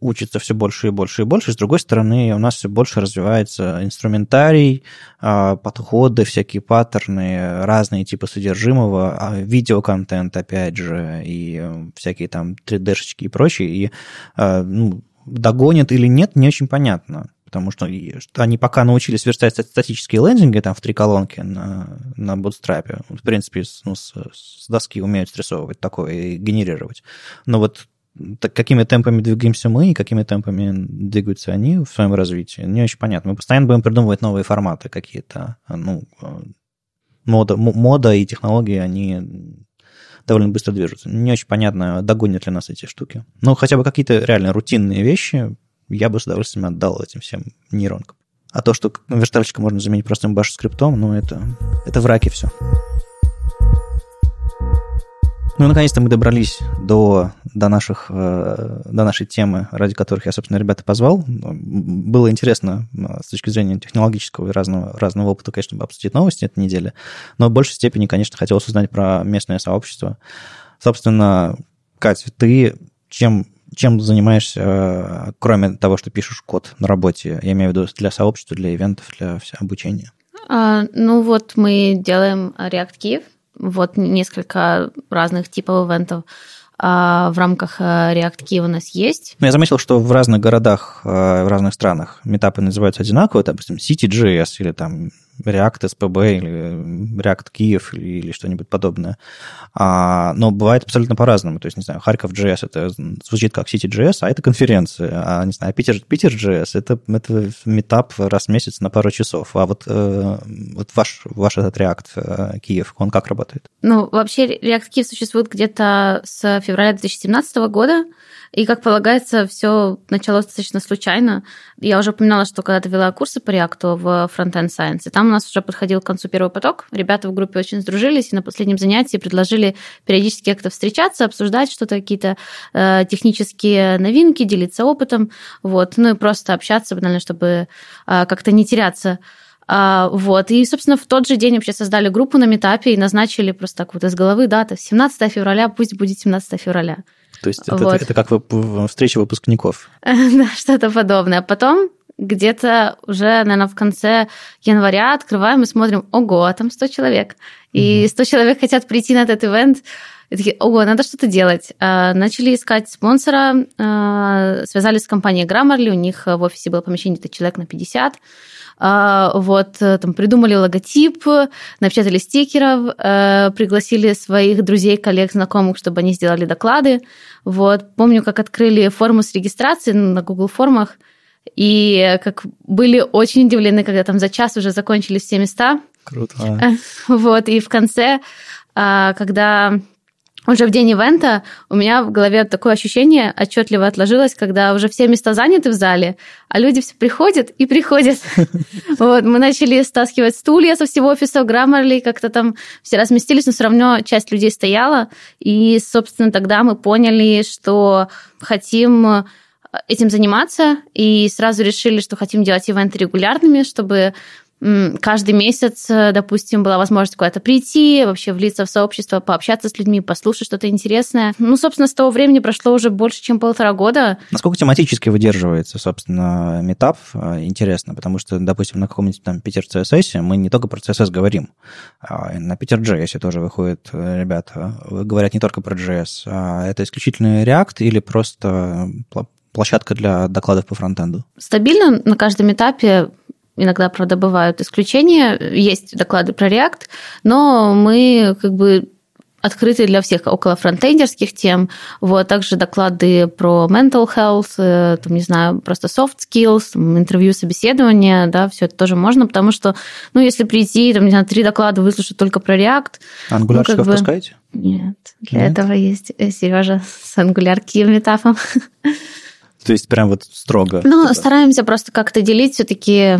учатся все больше и больше и больше. С другой стороны, у нас все больше развивается инструментарий, а, подходы, всякие паттерны, разные типы содержимого, а, видеоконтент, опять же, и э, всякие там 3D-шечки и прочее. И а, ну, догонят или нет, не очень понятно потому что они пока научились верстать статические лендинги там в три колонки на, на Bootstrap. В принципе, ну, с, с доски умеют стрессовывать такое и генерировать. Но вот так, какими темпами двигаемся мы и какими темпами двигаются они в своем развитии, не очень понятно. Мы постоянно будем придумывать новые форматы какие-то. Ну, мода, мода и технологии, они довольно быстро движутся. Не очень понятно, догонят ли нас эти штуки. Но хотя бы какие-то реально рутинные вещи, я бы с удовольствием отдал этим всем нейронкам. А то, что верстальщика можно заменить простым баш-скриптом, ну, это, это в раке все. Ну, наконец-то мы добрались до, до, наших, э, до нашей темы, ради которых я, собственно, ребята позвал. Было интересно э, с точки зрения технологического и разного, разного опыта, конечно, обсудить новости этой недели, но в большей степени, конечно, хотелось узнать про местное сообщество. Собственно, Катя, ты чем чем занимаешься, кроме того, что пишешь код на работе? Я имею в виду для сообщества, для ивентов, для обучения. А, ну вот мы делаем React Kiev, вот несколько разных типов ивентов а, в рамках э, React Kiev у нас есть. Ну, я заметил, что в разных городах, э, в разных странах метапы называются одинаково, допустим, City.js или там React SPB или React Киев или, или что-нибудь подобное. А, но бывает абсолютно по-разному. То есть, не знаю, Харьков JS это звучит как City JS, а это конференция. А, не знаю, Питер, Питер JS это, это метап раз в месяц на пару часов. А вот, э, вот ваш, ваш этот React э, Киев, он как работает? Ну, вообще React Киев существует где-то с февраля 2017 года. И, как полагается, все началось достаточно случайно. Я уже упоминала, что когда-то вела курсы по React в Frontend Science, и там у нас уже подходил к концу первый поток. Ребята в группе очень сдружились, и на последнем занятии предложили периодически как-то встречаться, обсуждать что-то, какие-то э, технические новинки, делиться опытом, вот, ну и просто общаться, банально, чтобы э, как-то не теряться а, вот. И, собственно, в тот же день вообще создали группу на метапе и назначили просто так вот из головы дата 17 февраля, пусть будет 17 февраля. То есть это, вот. это, это как встреча выпускников. Да, что-то подобное. Потом где-то уже, наверное, в конце января открываем и смотрим, ого, а там 100 человек. И 100 человек хотят прийти на этот ивент. И такие, ого, надо что-то делать. А, начали искать спонсора, а, связались с компанией Grammarly, у них в офисе было помещение где-то человек на 50. А, вот, э, там придумали логотип, напечатали стикеров, э, пригласили своих друзей, коллег, знакомых, чтобы они сделали доклады. Вот, помню, как открыли форму с регистрацией на Google формах, и как были очень удивлены, когда там за час уже закончились все места. Круто. Вот, и в конце, а, когда уже в день ивента у меня в голове такое ощущение отчетливо отложилось, когда уже все места заняты в зале, а люди все приходят и приходят. Вот, мы начали стаскивать стулья со всего офиса Grammarly, как-то там все разместились, но все равно часть людей стояла. И, собственно, тогда мы поняли, что хотим этим заниматься, и сразу решили, что хотим делать ивенты регулярными, чтобы каждый месяц, э, допустим, была возможность куда-то прийти, вообще влиться в сообщество, пообщаться с людьми, послушать что-то интересное. Ну, собственно, с того времени прошло уже больше, чем полтора года. Насколько тематически выдерживается, собственно, метап? Э, интересно, потому что, допустим, на каком-нибудь там Питер CSS мы не только про CSS говорим. А на Питер JS тоже выходят э, ребята, говорят не только про JS. А это исключительно React или просто площадка для докладов по фронтенду? Стабильно на каждом этапе иногда, правда, бывают исключения. Есть доклады про React, но мы как бы открыты для всех около фронтендерских тем. Вот, также доклады про mental health, э, там, не знаю, просто soft skills, интервью, собеседование, да, все это тоже можно, потому что, ну, если прийти, там, не знаю, три доклада выслушать только про React... Angular ну, бы... впускаете? Нет, для Нет? этого есть э, Сережа с Key метафом. То есть прям вот строго. Ну, типа. стараемся просто как-то делить все-таки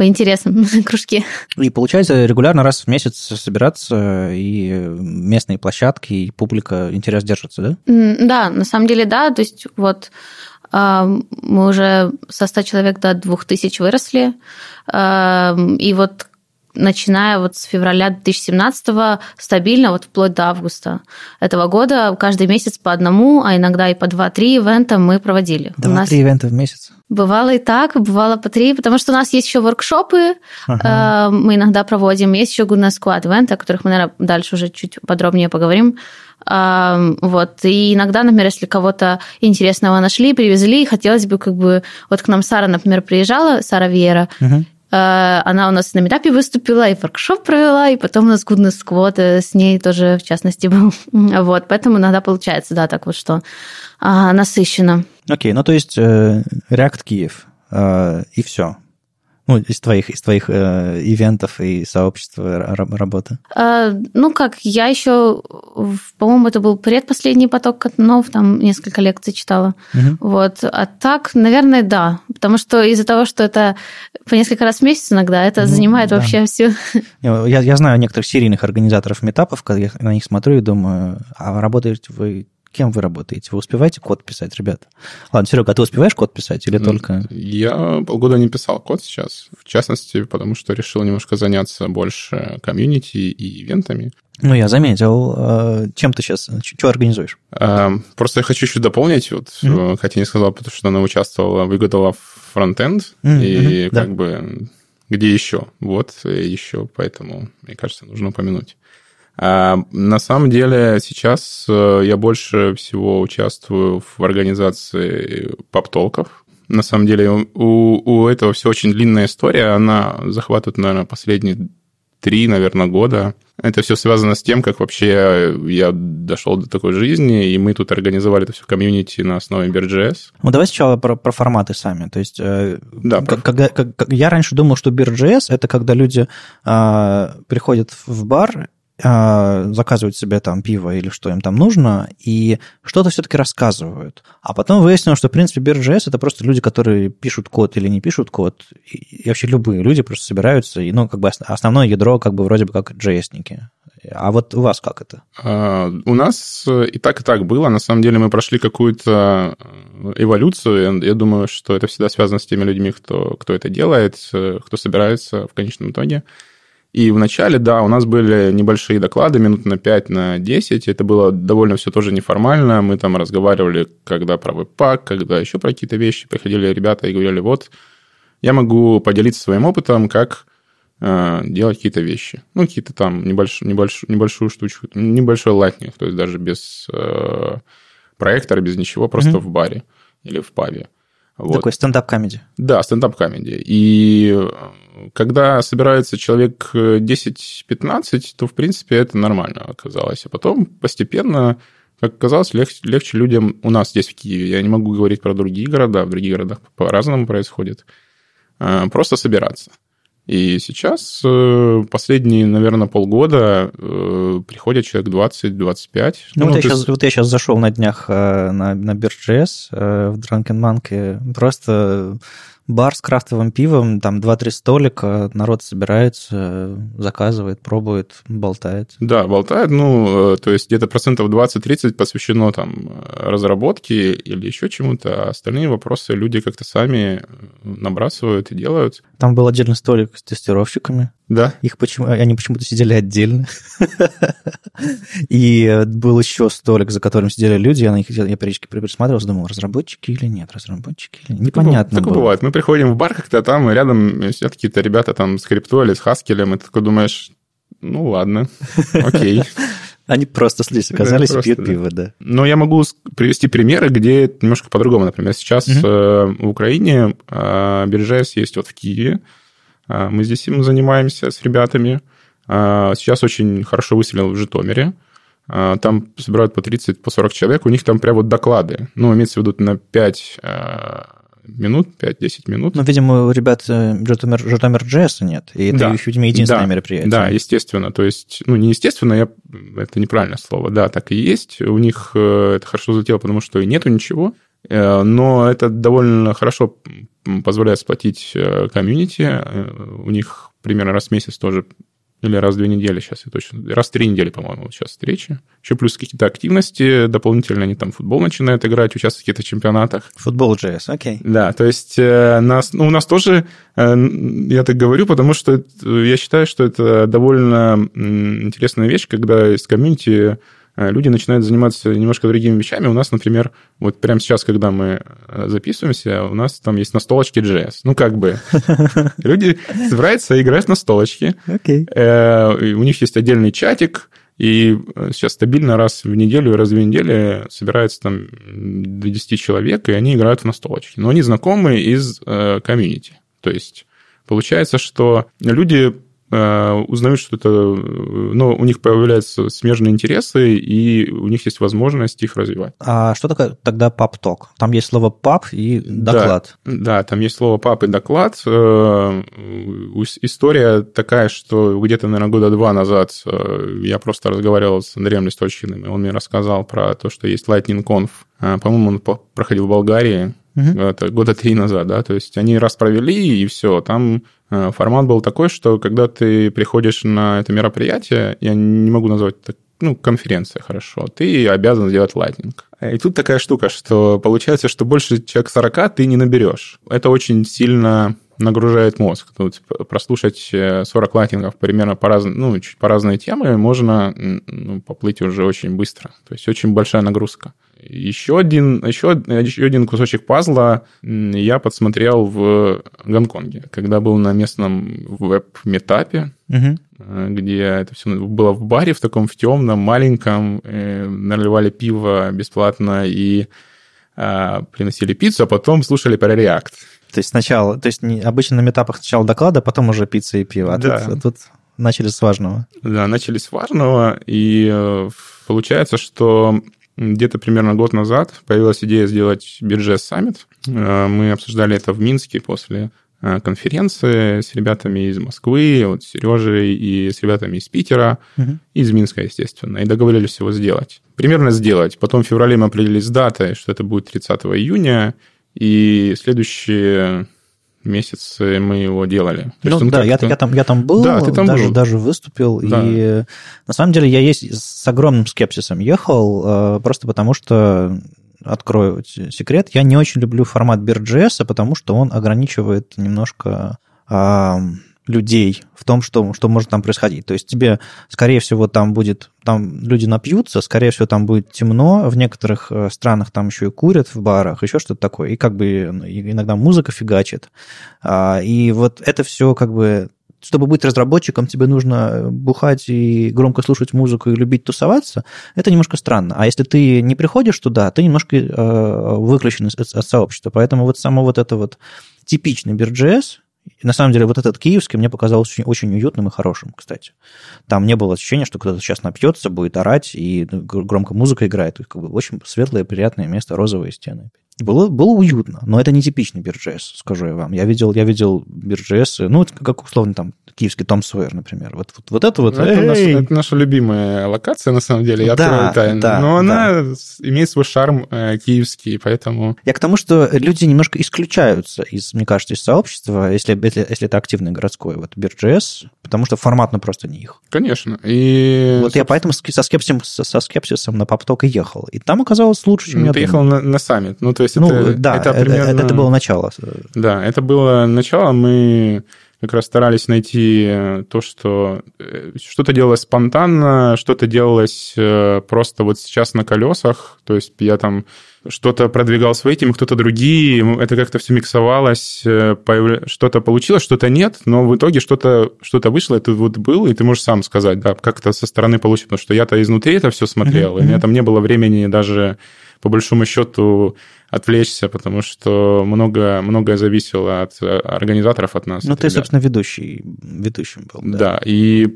по интересам кружки. И получается регулярно раз в месяц собираться, и местные площадки, и публика интерес держится, да? Да, на самом деле, да. То есть вот а, мы уже со 100 человек до 2000 выросли. А, и вот начиная вот с февраля 2017 стабильно, вот вплоть до августа этого года, каждый месяц по одному, а иногда и по два-три ивента мы проводили. Два-три ивента в месяц? Бывало и так, бывало по три, потому что у нас есть еще воркшопы, ага. Э, мы иногда проводим, есть еще Goodness Squad ивенты, о которых мы, наверное, дальше уже чуть подробнее поговорим. Э, вот. И иногда, например, если кого-то интересного нашли, привезли, хотелось бы как бы... Вот к нам Сара, например, приезжала, Сара Вера, угу. Э, она у нас на метапе выступила, и воркшоп провела, и потом у нас Goodness Squad э, с ней тоже, в частности, был. Вот, поэтому иногда получается, да, так вот, что а, насыщенно. Окей, okay, ну то есть э, React Киев, и все. Ну, из твоих, из твоих э, ивентов и сообщества работы? А, ну как, я еще, по-моему, это был предпоследний поток Катанов, там несколько лекций читала. Угу. Вот. А так, наверное, да. Потому что из-за того, что это по несколько раз в месяц иногда, это ну, занимает да. вообще все. Я, я знаю некоторых серийных организаторов метапов, когда я на них смотрю и думаю, а работаете вы Кем вы работаете? Вы успеваете код писать, ребята? Ладно, Серега, а ты успеваешь код писать или только... Я полгода не писал код сейчас, в частности, потому что решил немножко заняться больше комьюнити и ивентами. Ну, я заметил. А, чем ты сейчас, что организуешь? А, просто я хочу еще дополнить, вот, mm-hmm. хотя не сказал, потому что она участвовала, выготовила фронтенд, mm-hmm. и mm-hmm. как да. бы где еще? Вот еще, поэтому, мне кажется, нужно упомянуть. А, на самом деле сейчас э, я больше всего участвую в организации поп-толков. На самом деле у, у этого все очень длинная история, она захватывает, наверное, последние три, наверное, года. Это все связано с тем, как вообще я дошел до такой жизни, и мы тут организовали это все комьюнити на основе BeerJS. Ну, давай сначала про, про форматы сами. То есть, э, да, как, когда, как, я раньше думал, что BeerJS – это когда люди э, приходят в бар заказывают себе там пиво или что им там нужно, и что-то все-таки рассказывают. А потом выяснилось, что, в принципе, BeerJS — это просто люди, которые пишут код или не пишут код, и вообще любые люди просто собираются, и, ну, как бы основное ядро как бы вроде бы как JS-ники. А вот у вас как это? А, у нас и так, и так было. На самом деле мы прошли какую-то эволюцию. Я думаю, что это всегда связано с теми людьми, кто, кто это делает, кто собирается в конечном итоге. И вначале, да, у нас были небольшие доклады, минут на 5, на 10. Это было довольно все тоже неформально. Мы там разговаривали, когда про веб-пак, когда еще про какие-то вещи. Приходили ребята и говорили, вот, я могу поделиться своим опытом, как э, делать какие-то вещи. Ну, какие-то там небольш, небольш, небольшую штучку, небольшой лайтнинг, то есть даже без э, проектора, без ничего, просто mm-hmm. в баре или в пабе. Вот. Такой стендап-комедия. Да, стендап-комедия. И э, когда собирается человек 10-15, то, в принципе, это нормально оказалось. А потом постепенно, как оказалось, легче, легче людям у нас здесь, в Киеве. Я не могу говорить про другие города, в других городах по-разному происходит. Э, просто собираться. И сейчас э, последние, наверное, полгода э, приходят человек 20-25. Ну, вот, я сейчас, вот я сейчас зашел на днях э, на, на Bird.js в Drunken Monkey. Просто бар с крафтовым пивом, там 2-3 столика, народ собирается, заказывает, пробует, болтает. Да, болтает, ну, то есть где-то процентов 20-30 посвящено там разработке или еще чему-то, а остальные вопросы люди как-то сами набрасывают и делают. Там был отдельный столик с тестировщиками. Да. Их почему, они почему-то сидели отдельно. И был еще столик, за которым сидели люди, я на них я периодически присматривался, думал, разработчики или нет, разработчики или нет. Непонятно Такое бывает. Мы приходим в бар как-то там, и рядом сидят какие-то ребята там с крипто или с хаскелем, и ты такой думаешь, ну ладно, окей. Они просто здесь оказались и пьют пиво, да. Но я могу привести примеры, где немножко по-другому. Например, сейчас в Украине э, биржа есть вот в Киеве, а, мы здесь им занимаемся с ребятами. А, сейчас очень хорошо выстрелил в Житомире. А, там собирают по 30, по 40 человек. У них там прям вот доклады. Ну, имеется в виду на 5 минут, 5-10 минут. Ну, видимо, у ребят э, Житомир, Житомир JS нет, и это, да. видимо, единственное да. мероприятие. Да, естественно. То есть, ну, не естественно, я... это неправильное слово. Да, так и есть. У них э, это хорошо залетело, потому что и нету ничего. Но это довольно хорошо позволяет сплотить комьюнити. У них примерно раз в месяц тоже или раз в две недели сейчас, я точно, раз в три недели, по-моему, вот сейчас встречи. Еще плюс какие-то активности дополнительно, они там футбол начинают играть, участвовать в каких-то чемпионатах. Футбол JS, окей. Okay. Да, то есть э, нас, ну, у нас тоже, э, я так говорю, потому что я считаю, что это довольно интересная вещь, когда из комьюнити Э, люди начинают заниматься немножко другими вещами. У нас, например, вот прямо сейчас, когда мы э, записываемся, у нас там есть настолочки JS. Ну, как бы. Люди собираются и играют на столочке. Э, у них есть отдельный чатик, и сейчас стабильно раз в неделю, раз в две недели собирается там до 10 человек, и они играют в настолочки. Но они знакомы из комьюнити. То есть получается, что люди Э, узнают, что это, э, ну, у них появляются смежные интересы, и у них есть возможность их развивать. А что такое тогда пап-ток? Там есть слово пап и доклад. Да, да, там есть слово пап и доклад. Э, история такая, что где-то, наверное, года два назад я просто разговаривал с Андреем Листочкиным, и он мне рассказал про то, что есть Lightning Conf. По-моему, он проходил в Болгарии, Угу. Это года три назад, да, то есть они раз провели, и все, там э, формат был такой, что когда ты приходишь на это мероприятие, я не могу назвать это ну, конференция, хорошо, ты обязан сделать лайтнинг. И тут такая штука, что получается, что больше человек 40 ты не наберешь. Это очень сильно нагружает мозг. Тут прослушать 40 э, лайтингов примерно по, раз, ну, чуть по разные темы можно ну, поплыть уже очень быстро. То есть очень большая нагрузка. Еще один, еще, еще один кусочек пазла я подсмотрел в Гонконге, когда был на местном веб-метапе, угу. где это все было в баре, в таком в темном, маленьком, э, наливали пиво бесплатно и а, приносили пиццу, а потом слушали про React. То есть сначала, то есть не, обычно на метапах сначала доклада, потом уже пицца и пиво, а да. тут, а тут начали с важного. Да, начали с важного, и э, получается, что где-то примерно год назад появилась идея сделать биржес саммит. Э, мы обсуждали это в Минске после э, конференции с ребятами из Москвы, вот с Сережей и с ребятами из Питера, угу. из Минска, естественно, и договорились его сделать. Примерно сделать. Потом в феврале мы определились с датой, что это будет 30 июня, и следующие месяцы мы его делали. То ну да, я, я, там, я там был, да, ты там даже, был. даже выступил, да. и на самом деле я есть с огромным скепсисом ехал, э, просто потому что открою секрет, я не очень люблю формат BeerJS, потому что он ограничивает немножко людей в том, что, что может там происходить. То есть тебе, скорее всего, там будет, там люди напьются, скорее всего, там будет темно, в некоторых э, странах там еще и курят в барах, еще что-то такое, и как бы ну, иногда музыка фигачит. А, и вот это все как бы чтобы быть разработчиком, тебе нужно бухать и громко слушать музыку и любить тусоваться, это немножко странно. А если ты не приходишь туда, ты немножко э, выключен от, от сообщества. Поэтому вот само вот это вот типичный BeerJS, и на самом деле вот этот киевский мне показался очень, очень уютным и хорошим, кстати. Там не было ощущения, что кто-то сейчас напьется, будет орать, и громко музыка играет. Как бы очень светлое, приятное место, розовые стены. Было, было уютно, но это не типичный биржес, скажу я вам. Я видел, я видел биржесы, ну, как условно там киевский Том Сойер, например. Вот, вот, вот это вот... Ну, это, наш, это наша любимая локация, на самом деле, я да, тайну. Да, но она да. имеет свой шарм э, киевский, поэтому... Я к тому, что люди немножко исключаются из, мне кажется, из сообщества, если, если, если это активный городской вот Бирджес, потому что формат, ну, просто не их. Конечно. И... Вот я поэтому со скепсисом, со скепсисом на попток и ехал. И там оказалось лучше, чем ну, я Ты ехал на, на саммит. Ну, то есть ну, это, да, это, примерно... это, это было начало. Да, это было начало. Мы как раз старались найти э, то, что э, что-то делалось спонтанно, что-то делалось э, просто вот сейчас на колесах. То есть я там что-то продвигал свои темы, кто-то другие. Это как-то все миксовалось, что-то получилось, что-то нет, но в итоге что-то что вышло, это вот было, и ты можешь сам сказать, да, как это со стороны получилось, потому что я-то изнутри это все смотрел, mm-hmm. и у меня там не было времени даже по большому счету отвлечься, потому что много, многое зависело от э, организаторов, от нас. Ну, ты, ребят. собственно, ведущий, ведущим был. Да. да, и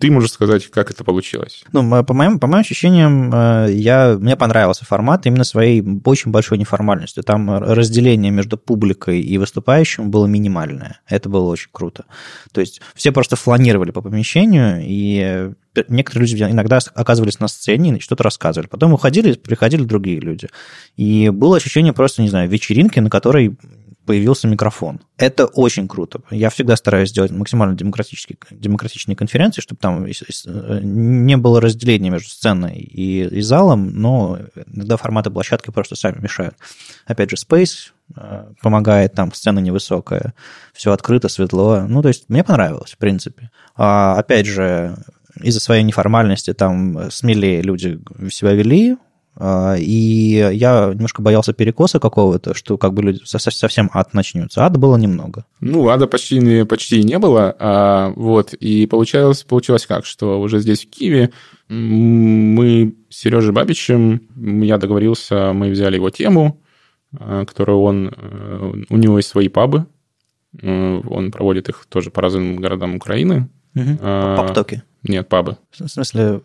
ты можешь сказать, как это получилось? Ну, по моим, по моим ощущениям, э, я, мне понравился формат именно своей очень большой неформальностью. Там разделение между публикой и выступающим было минимальное. Это было очень круто. То есть все просто фланировали по помещению, и некоторые люди иногда оказывались на сцене и что-то рассказывали. Потом уходили, приходили другие люди. И было ощущение просто, не знаю, вечеринки, на которой появился микрофон. Это очень круто. Я всегда стараюсь сделать максимально демократические, демократичные конференции, чтобы там не было разделения между сценой и, и залом, но иногда форматы площадки просто сами мешают. Опять же, Space э, помогает, там сцена невысокая, все открыто, светло. Ну, то есть мне понравилось, в принципе. А, опять же, из-за своей неформальности там смелее люди себя вели, и я немножко боялся перекоса какого-то, что как бы люди совсем ад начнется. Ада было немного. Ну, ада почти, почти не было. А, вот, и получалось, получилось как, что уже здесь, в Киеве, мы с Сережей Бабичем, я договорился, мы взяли его тему, а, которую он... Э, у него есть свои пабы, э, он проводит их тоже по разным городам Украины. Угу. А, Пабтоки? Нет, пабы. В смысле,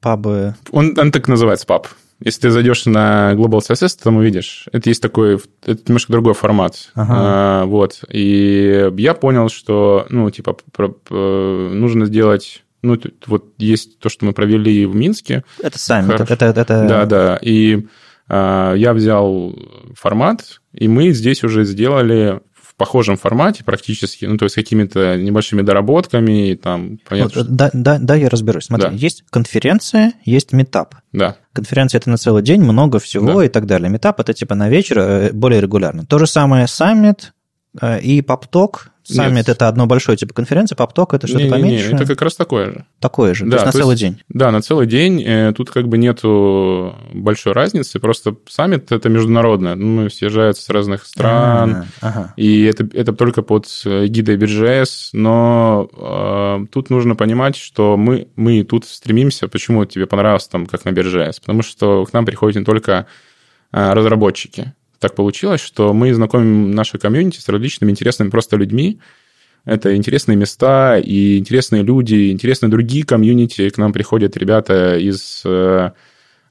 пабы... Он, он так называется, паб. Если ты зайдешь на Global CSS, то там увидишь. Это есть такой, это немножко другой формат. Ага. А, вот. И я понял, что, ну, типа, про, про, нужно сделать ну, вот есть то, что мы провели в Минске. Это сами. Это, это, это... Да, да. И а, я взял формат, и мы здесь уже сделали похожем формате практически, ну, то есть какими-то небольшими доработками, там, понятно. Вот, да, да, да, я разберусь. Смотри, да. есть конференция, есть meetup. Да. Конференция это на целый день, много всего да. и так далее. Meetup это типа на вечер э, более регулярно. То же самое саммит э, и PubTalk Саммит это одно большое типа конференция, PubTalk это что-то не, поменьше? Не, это как раз такое же. Такое же, да, то есть на то целый есть, день? Да, на целый день. Э, тут как бы нету большой разницы, просто саммит это международное. Ну, съезжаются с разных стран, а, ага. и это, это только под эгидой BeerJS, но э, тут нужно понимать, что мы, мы тут стремимся, почему тебе понравилось там, как на BirжS, потому что к нам приходят не только э, разработчики, так получилось, что мы знакомим наше комьюнити с различными интересными просто людьми. Это интересные места и интересные люди, интересные другие комьюнити. К нам приходят ребята из э,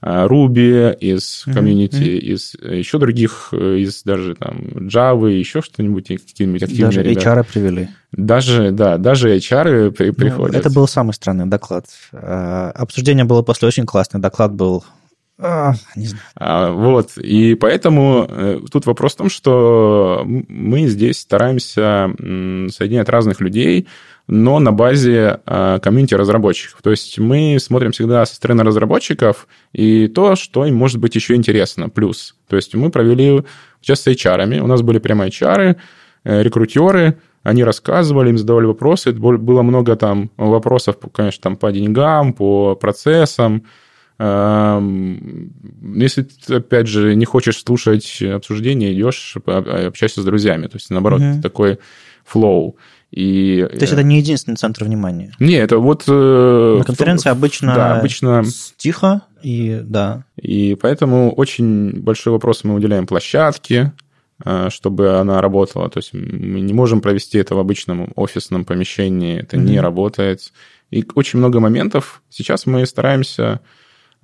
Ruby, из комьюнити, mm-hmm. из еще других, из даже там Java, еще что-нибудь, какие-нибудь активные Даже ребята. HR привели. Даже, да, даже HR при, ну, приходят. Это был самый странный доклад. Э, обсуждение было после очень классный, доклад был а, не знаю. А, вот, и поэтому э, тут вопрос в том, что мы здесь стараемся соединять разных людей, но на базе а, комьюнити разработчиков. То есть мы смотрим всегда со стороны разработчиков и то, что им может быть еще интересно, плюс. То есть мы провели сейчас с HR, у нас были прямо HR, э, рекрутеры, они рассказывали, им задавали вопросы, было много там вопросов, конечно, там по деньгам, по процессам, если ты, опять же, не хочешь слушать обсуждение, идешь, общаешься с друзьями. То есть, наоборот, угу. такой флоу. И... То есть это не единственный центр внимания? Не, это вот... Э, На конференции обычно, да, обычно тихо, и да. И поэтому очень большой вопрос мы уделяем площадке, э, чтобы она работала. То есть мы не можем провести это в обычном офисном помещении, это mm не работает. И очень много моментов. Сейчас мы стараемся а,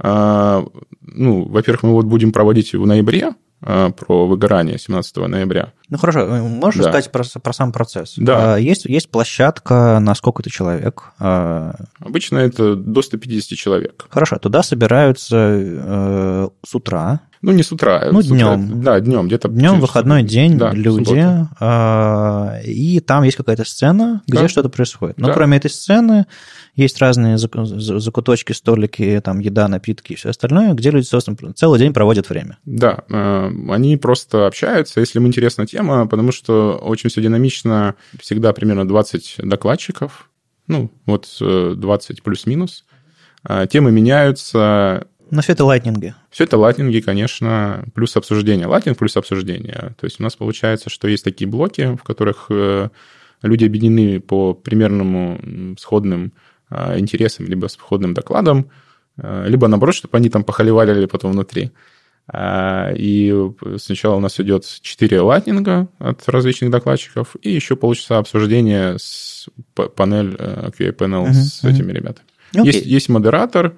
ну, во-первых, мы вот будем проводить в ноябре, а, про выгорание 17 ноября. Ну хорошо, э, можешь да. сказать про, про сам процесс? Да. А, есть, есть площадка на сколько то человек? Обычно это до 150 человек. Хорошо, туда собираются э, с утра, ну, не с утра. Ну, с днем. Утра, да, днем, где-то. Днем, выходной день, да, люди. Э, и там есть какая-то сцена, где да. что-то происходит. Но да. кроме этой сцены есть разные закуточки, столики, там еда, напитки и все остальное, где люди, собственно, целый день проводят время. Да, э, они просто общаются, если им интересна тема, потому что очень все динамично, всегда примерно 20 докладчиков, ну, вот 20 э, плюс-минус. Э, темы меняются, но все это lightning и. Все это lightning и, конечно, плюс обсуждение. Lightning плюс обсуждение. То есть у нас получается, что есть такие блоки, в которых люди объединены по примерному сходным а, интересам, либо с входным докладом, а, либо наоборот, чтобы они там похоливарили потом внутри. А, и сначала у нас идет 4 lightning а от различных докладчиков, и еще полчаса обсуждения с панель, QA-панел uh-huh, с uh-huh. этими ребятами. Okay. Есть, есть модератор,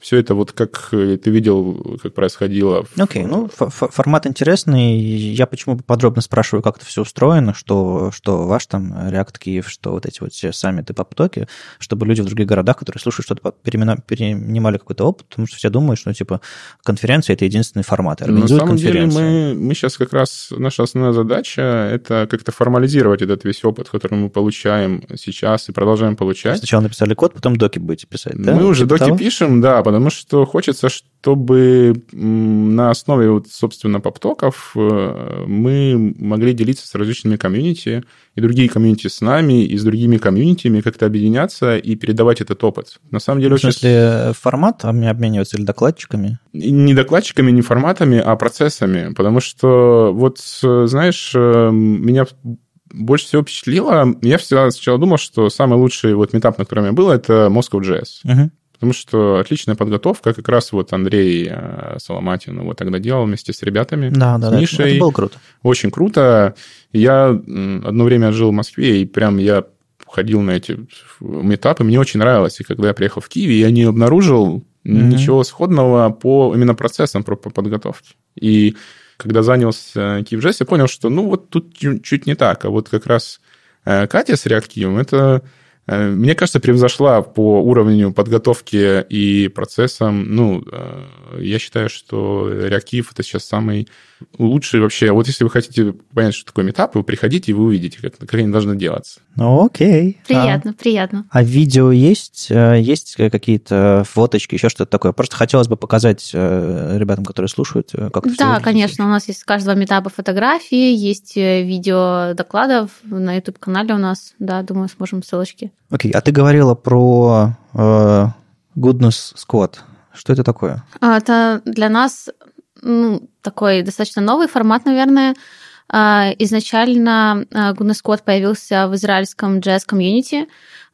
все это вот как ты видел, как происходило. Окей, okay, ну формат интересный. Я почему подробно спрашиваю, как это все устроено, что, что ваш там React Киев, что вот эти вот все саммиты по потоке, чтобы люди в других городах, которые слушают что-то, перенимали какой-то опыт, потому что все думают, что типа конференция – это единственный формат. На самом деле мы, мы сейчас как раз, наша основная задача – это как-то формализировать этот весь опыт, который мы получаем сейчас и продолжаем получать. Сначала написали код, потом доки будете писать, да? Мы уже типа доки того? пишем, да, потому что хочется, чтобы на основе, вот, собственно, поптоков э, мы могли делиться с различными комьюнити, и другие комьюнити с нами, и с другими комьюнитями как-то объединяться и передавать этот опыт. На самом деле... В смысле, очень... формат обмениваться или докладчиками? Не докладчиками, не форматами, а процессами. Потому что, вот, знаешь, э, меня больше всего впечатлило, я всегда сначала думал, что самый лучший вот метап, на котором я был, это Moscow.js. Uh-huh. Потому что отличная подготовка, как раз вот Андрей э, Соломатин его тогда делал вместе с ребятами, да, да, с Мишей. Да, это было круто. Очень круто. Я одно время жил в Москве, и прям я ходил на эти метапы, мне очень нравилось. И когда я приехал в Киев, я не обнаружил mm-hmm. ничего сходного по именно процессам по подготовке. И когда занялся Киев я понял, что ну вот тут чуть не так. А вот как раз э, Катя с реактивом это мне кажется, превзошла по уровню подготовки и процессам. Ну, э, я считаю, что реактив это сейчас самый лучший вообще. Вот если вы хотите понять, что такое метап, вы приходите и вы увидите, как, как они должны делаться. Ну, окей. Приятно, а, приятно. А видео есть? Э, есть какие-то фоточки, еще что-то такое? Просто хотелось бы показать ребятам, которые слушают, как это Да, конечно. У нас есть с каждого метапа фотографии, есть видео докладов на YouTube-канале у нас. Да, думаю, сможем ссылочки. Окей, а ты говорила про э, Goodness Squad. Что это такое? А, это для нас ну, такой достаточно новый формат, наверное. А, изначально э, Goodness Squad появился в израильском jazz-комьюнити.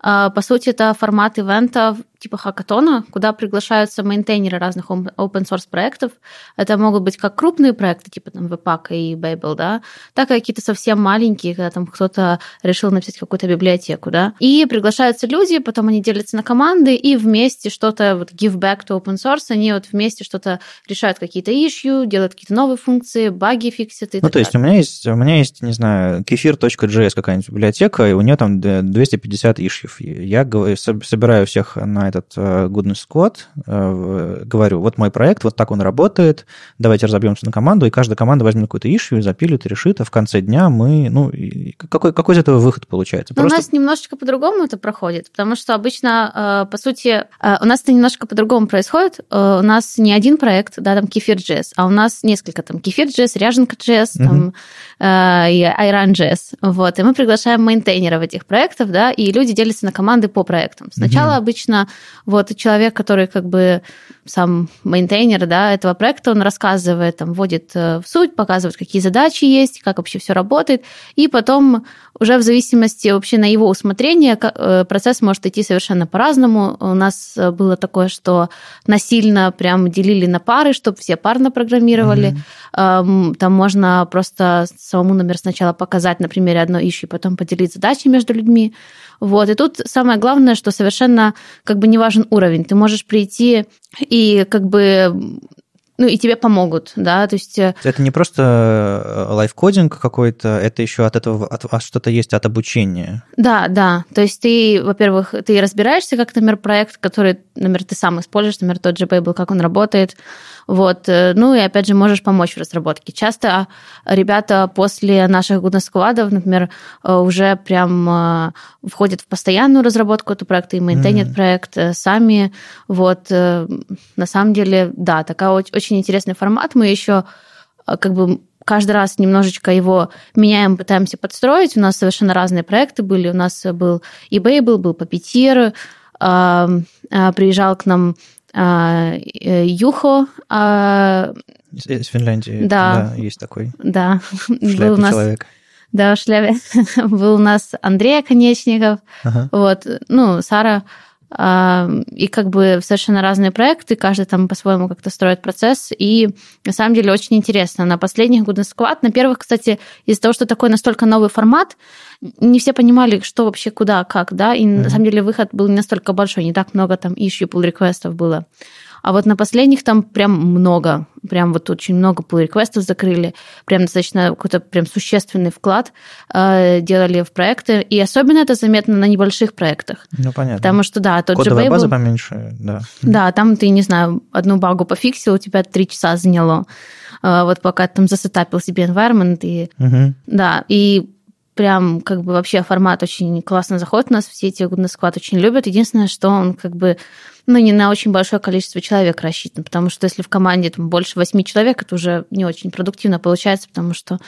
А, по сути, это формат ивентов типа хакатона, куда приглашаются мейнтейнеры разных open source проектов. Это могут быть как крупные проекты, типа там Webpack и Babel, да, так и какие-то совсем маленькие, когда там кто-то решил написать какую-то библиотеку, да. И приглашаются люди, потом они делятся на команды и вместе что-то, вот give back to open source, они вот вместе что-то решают какие-то issue, делают какие-то новые функции, баги фиксят и Ну, то есть у меня есть, у меня есть, не знаю, kefir.js какая-нибудь библиотека, и у нее там 250 Я собираю всех на этот э, Goodness Squad, э, говорю, вот мой проект, вот так он работает, давайте разобьемся на команду, и каждая команда возьмет какую-то ишью, запилит и решит, а в конце дня мы, ну, какой, какой из этого выход получается? Просто... У нас немножечко по-другому это проходит, потому что обычно, э, по сути, у нас это немножко по-другому происходит. У нас не один проект, да, там Kefir.js, а у нас несколько, там Kefir.js, Ряженка.js, там и Iran.js, вот, и мы приглашаем maintainer ов этих проектов, да, и люди делятся на команды по проектам. Сначала uh-huh. обычно вот человек, который как бы сам maintainer да, этого проекта, он рассказывает, там, вводит э, в суть, показывает, какие задачи есть, как вообще все работает, и потом уже в зависимости вообще на его усмотрение э, процесс может идти совершенно по-разному. У нас э, было такое, что насильно прям делили на пары, чтобы все парно программировали. Mm-hmm. Там можно просто самому, например, сначала показать на примере одной ищи, потом поделить задачи между людьми. Вот. И тут самое главное, что совершенно как бы не важен уровень. Ты можешь прийти и как бы ну, и тебе помогут, да, то есть... Э, это не просто э, лайфкодинг какой-то, это еще от этого от, от, что-то есть от обучения. Да, да, то есть ты, во-первых, ты разбираешься, как, например, проект, который, например, ты сам используешь, например, тот же Babel, как он работает, вот. Э, ну и опять же можешь помочь в разработке. Часто ребята после наших гудноскладов, например, уже прям входят в постоянную разработку этого проекта и мейнтейнят mm-hmm. проект сами. Вот. На самом деле, да, такая очень интересный формат. Мы еще как бы каждый раз немножечко его меняем, пытаемся подстроить. У нас совершенно разные проекты были. У нас был eBay, был, был Puppeteer, приезжал к нам э, Юхо. А, из Финляндии, да, да есть такой. Да. Был у нас, человек. Да, в шляпе. Был у нас Андрей Конечников. Ага. Вот, ну, Сара и как бы совершенно разные проекты, каждый там по-своему как-то строит процесс, и на самом деле очень интересно. На последних Goodness Squad, на первых, кстати, из-за того, что такой настолько новый формат, не все понимали, что вообще, куда, как, да, и mm-hmm. на самом деле выход был не настолько большой, не так много там issue pull реквестов было. А вот на последних там прям много, прям вот очень много pull реквестов закрыли, прям достаточно какой-то прям существенный вклад э, делали в проекты, и особенно это заметно на небольших проектах. Ну, понятно. Потому что, да, тот Кодовая же Babel, база поменьше, да. да, там ты, не знаю, одну багу пофиксил, у тебя три часа заняло. Э, вот пока ты там засетапил себе environment, и Мгм. да, и прям как бы вообще формат очень классно заходит у нас, все эти на склад очень любят. Единственное, что он как бы ну, не на очень большое количество человек рассчитан, потому что если в команде там больше восьми человек, это уже не очень продуктивно получается, потому что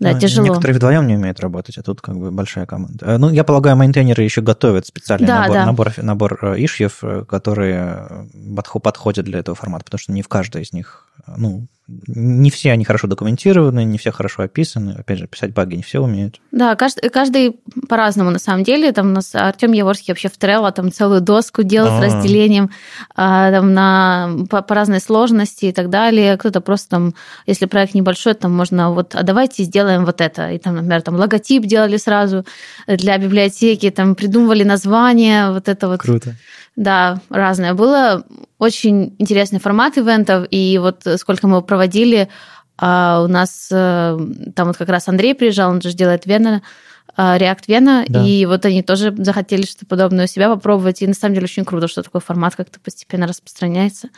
да, Ну, тяжело. Некоторые вдвоем не умеют работать, а тут как бы большая команда. Э, Ну, я полагаю, мейнтейнеры еще готовят специальный Да, набор, да. набор, набор э, ишьев, э, которые подхо- подходят для этого формата, потому что не в каждой из них, ну, не все они хорошо документированы, не все хорошо описаны. Опять же, писать баги не все умеют. Да, каждый, каждый по-разному на самом деле. Там у нас Артем Яворский вообще в Trello там целую доску делал с А. разделением а, там, на, по, по разной сложности и так далее. Кто-то просто там, если проект небольшой, там можно вот, а давайте сделаем вот это. И там, например, там логотип делали сразу для библиотеки, там придумывали название, вот это вот. Круто. Да, разное. Было очень интересный формат ивентов, и вот сколько мы проводили, а, у нас э, там вот как раз Андрей приезжал, он же делает Вена, а, React Вена, Да. и вот они тоже захотели что-то подобное у себя попробовать, и на самом деле очень круто, что такой формат как-то постепенно распространяется.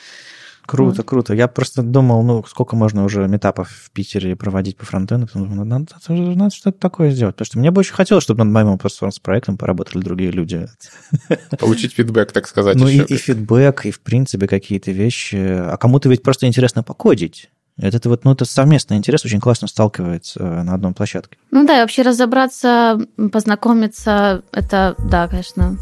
Круто, круто. Я просто думал, ну, сколько можно уже метапов в Питере проводить по фронтенду. Потом думаю, надо, надо- надо что-то такое сделать. Потому что мне бы очень хотелось, чтобы над моим проектом поработали другие люди. Получить фидбэк, так сказать, Ну, и, и фидбэк, и, в принципе, какие-то вещи. А кому-то ведь просто интересно покодить. Это, вот, ну, это совместный интерес очень классно сталкивается э, на одной площадке. Ну да, и вообще разобраться, познакомиться, это, да, конечно.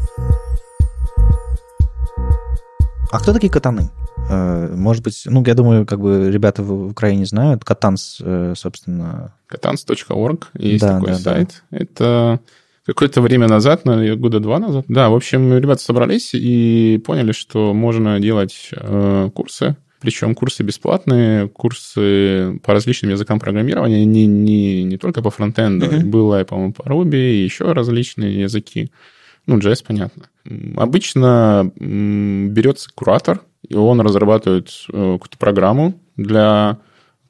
А кто такие катаны? Э, Может быть, ну, я думаю, как бы ребята в Украине знают. Катанс, э, собственно, Katans.org есть Да, такой да, да. сайт. Это какое-то время назад, наверное, года два назад. Да, в общем, ребята собрались и поняли, что можно делать э, курсы. Причем курсы бесплатные, курсы по различным языкам программирования, не, не, не только по фронтенду. Мгм. Было, по-моему, по Ruby, и еще различные языки. Ну, JS, понятно. Обычно берется куратор, и он разрабатывает э, какую-то программу для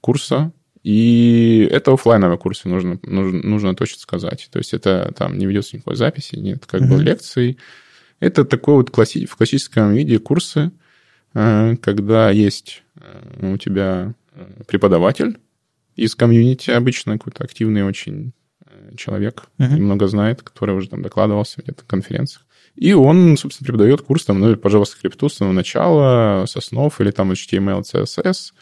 курса, и это оффлайновый курс, нужно, нужно, нужно точно сказать. То есть это там не ведется никакой записи, нет как бы Мгм. лекций. Это такой вот класси- в классическом виде курсы, э, когда есть э, у тебя преподаватель из комьюнити, обычно какой-то активный очень человек, Мгм. и много знает, который уже там докладывался где-то на конференциях. И он, собственно, преподает курс там, ну, по JavaScript с самого начала, с основ, или там HTML, CSS,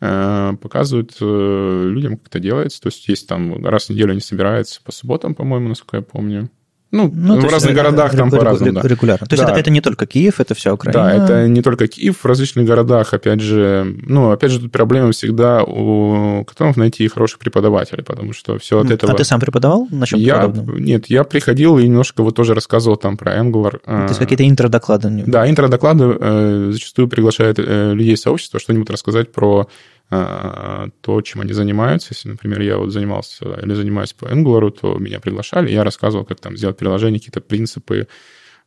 э, показывают э, людям, как это делается. То есть есть там раз в неделю они собираются по субботам, по-моему, насколько я помню. Ну, Ну, в разных ре- городах там по-разному, да. Регулярно. То есть Да. это, это не только Киев, это вся Украина. Да, это не только Киев, в различных городах, опять же, ну, опять же, тут проблема всегда у которых найти хороших преподавателей, потому что все от этого... А ты сам преподавал на чем я, подобном? нет, я приходил и немножко вот тоже рассказывал там про Angular. То есть какие-то интродоклады? Да, интродоклады э, зачастую приглашают э, людей сообщества что-нибудь рассказать про э, то, чем они занимаются. Если, например, я вот занимался или занимаюсь по Angular, то меня приглашали, я рассказывал, как там сделать приложение, какие-то принципы,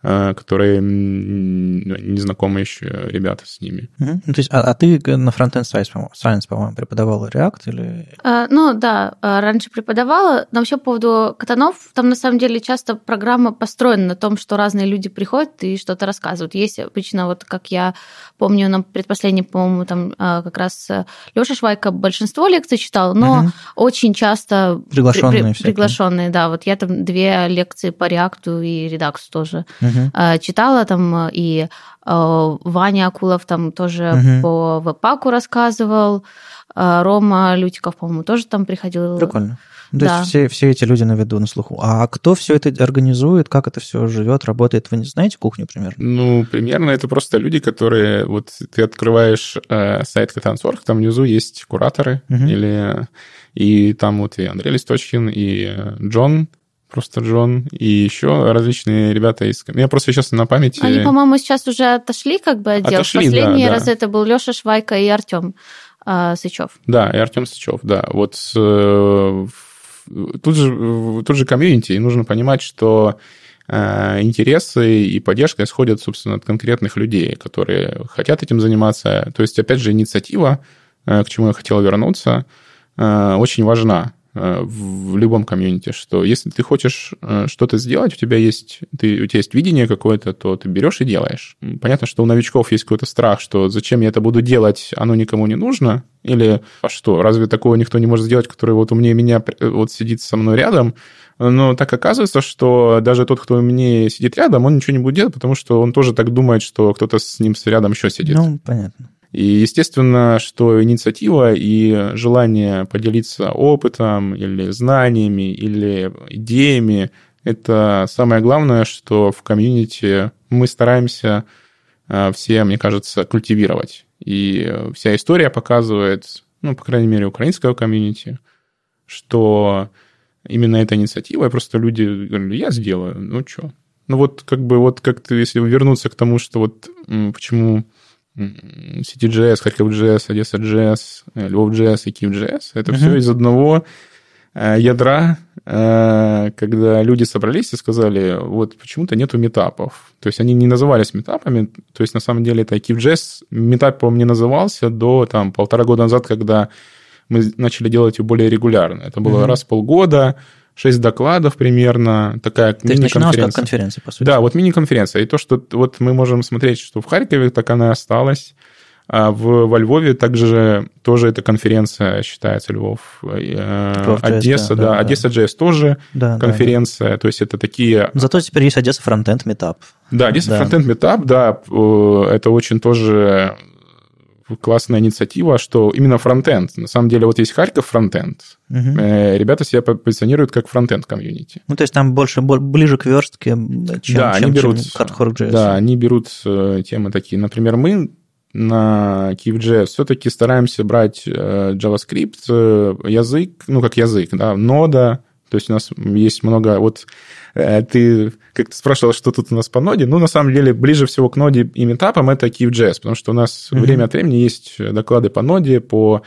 которые м, ну, не знакомы еще ребята с ними. Мгм. Ну, то есть, а, а ты на Frontend Science, по-моему, Science, по-моему, преподавал React или... А, Ну да, а, раньше преподавала, но вообще по поводу катанов, там на самом деле часто программа построена на том, что разные люди приходят и что-то рассказывают. Есть обычно, вот как я помню, на предпоследнем, по-моему, там а, как раз Леша Швайка большинство лекций читал, но Мгм. очень часто Приглашенные при- при- приглашенные, да. Вот я там две лекции по React и Redux тоже Мгм. А, читала там, а, и а, Ваня Акулов там тоже Мгм. по веб-паку рассказывал, Рома Лютиков, по-моему, тоже там приходил. Прикольно. То Да. есть все, все эти люди на виду, на слуху. А кто все это организует, как это все живет, работает? Вы не знаете кухню примерно? Ну, примерно это просто люди, которые... Вот ты открываешь э, сайт Катансорг, там внизу есть кураторы, Мгм. или... И там вот и Андрей Листочкин, и э, Джон, просто Джон, и еще различные ребята из... Я просто сейчас на памяти... Они, по-моему, сейчас уже отошли как бы отдел. Отошли, Последний да, да. раз это был Леша Швайка и Артем Сычев. Да, и Артем Сычев, да. Вот э, тут же, тут же комьюнити, и нужно понимать, что э, интересы и поддержка исходят, собственно, от конкретных людей, которые хотят этим заниматься. То есть, опять же, инициатива, к чему я хотел вернуться, очень важна. Э, в любом комьюнити, что если ты хочешь э, что-то сделать, у тебя есть, ты, у тебя есть видение какое-то, то ты берешь и делаешь. Понятно, что у новичков есть какой-то страх, что зачем я это буду делать, оно никому не нужно, или а что, разве такого никто не может сделать, который вот умнее меня э, вот сидит со мной рядом, но так оказывается, что даже тот, кто умнее сидит рядом, он ничего не будет делать, потому что он тоже так думает, что кто-то с ним рядом еще сидит. Ну, понятно. И естественно, что инициатива и желание поделиться опытом или знаниями или идеями – это самое главное, что в комьюнити мы стараемся а, все, мне кажется, культивировать. И вся история показывает, ну, по крайней мере, украинского комьюнити, что именно эта инициатива, и просто люди говорили, я сделаю, ну что. Ну вот как бы вот как-то, если вернуться к тому, что вот почему CityJS, Харьков.js, Одесса.js, э, Львов.js и Киев.js. Это uh-huh. все из одного э, ядра, э, когда люди собрались и сказали, вот почему-то нету метапов. То есть они не назывались метапами, то есть на самом деле это Киев.js. Метап, по-моему, не назывался до там, полтора года назад, когда мы начали делать его более регулярно. Это было uh-huh. раз в полгода, шесть докладов примерно, такая То мини-конференция. как конференция, по сути. Да, вот мини-конференция. И то, что вот мы можем смотреть, что в Харькове так она осталась, а в, во Львове также тоже эта конференция считается Львов. Э, Одесса, да, да, да. Одесса JS тоже да, конференция. Да. То есть это такие... Зато теперь есть Одесса Frontend Meetup. Да, Одесса да. Frontend Meetup, да, э, это очень тоже классная инициатива, что именно фронтенд. На самом деле вот есть Харьков фронтенд. Угу. Ребята себя позиционируют как фронтенд комьюнити. Ну, то есть там больше ближе к верстке, чем, да, чем, они берут, чем Да, они берут э, темы такие. Например, мы на Kiev.js все-таки стараемся брать э, JavaScript, язык, ну, как язык, да, нода, то есть у нас есть много... Вот ты как-то спрашивал, что тут у нас по ноде. Ну, на самом деле, ближе всего к ноде и метапам это Kiev.js, потому что у нас mm-hmm. время от времени есть доклады по ноде, по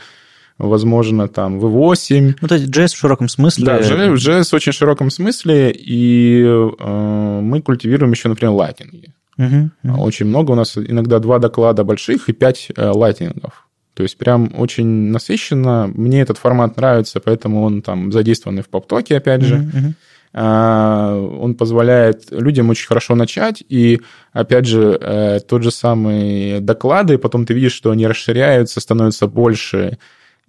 возможно, там, V8. Ну, то есть JS в широком смысле. Да, JS в очень широком смысле, и э, мы культивируем еще, например, лайтинги. Uh-huh, uh-huh. Очень много у нас, иногда два доклада больших и пять э, лайтингов. То есть прям очень насыщенно. Мне этот формат нравится, поэтому он там задействованный в поптоке, опять же. Uh-huh, он позволяет людям очень хорошо начать, и, опять же, э, тот же самый доклады, потом ты видишь, что они расширяются, становятся больше,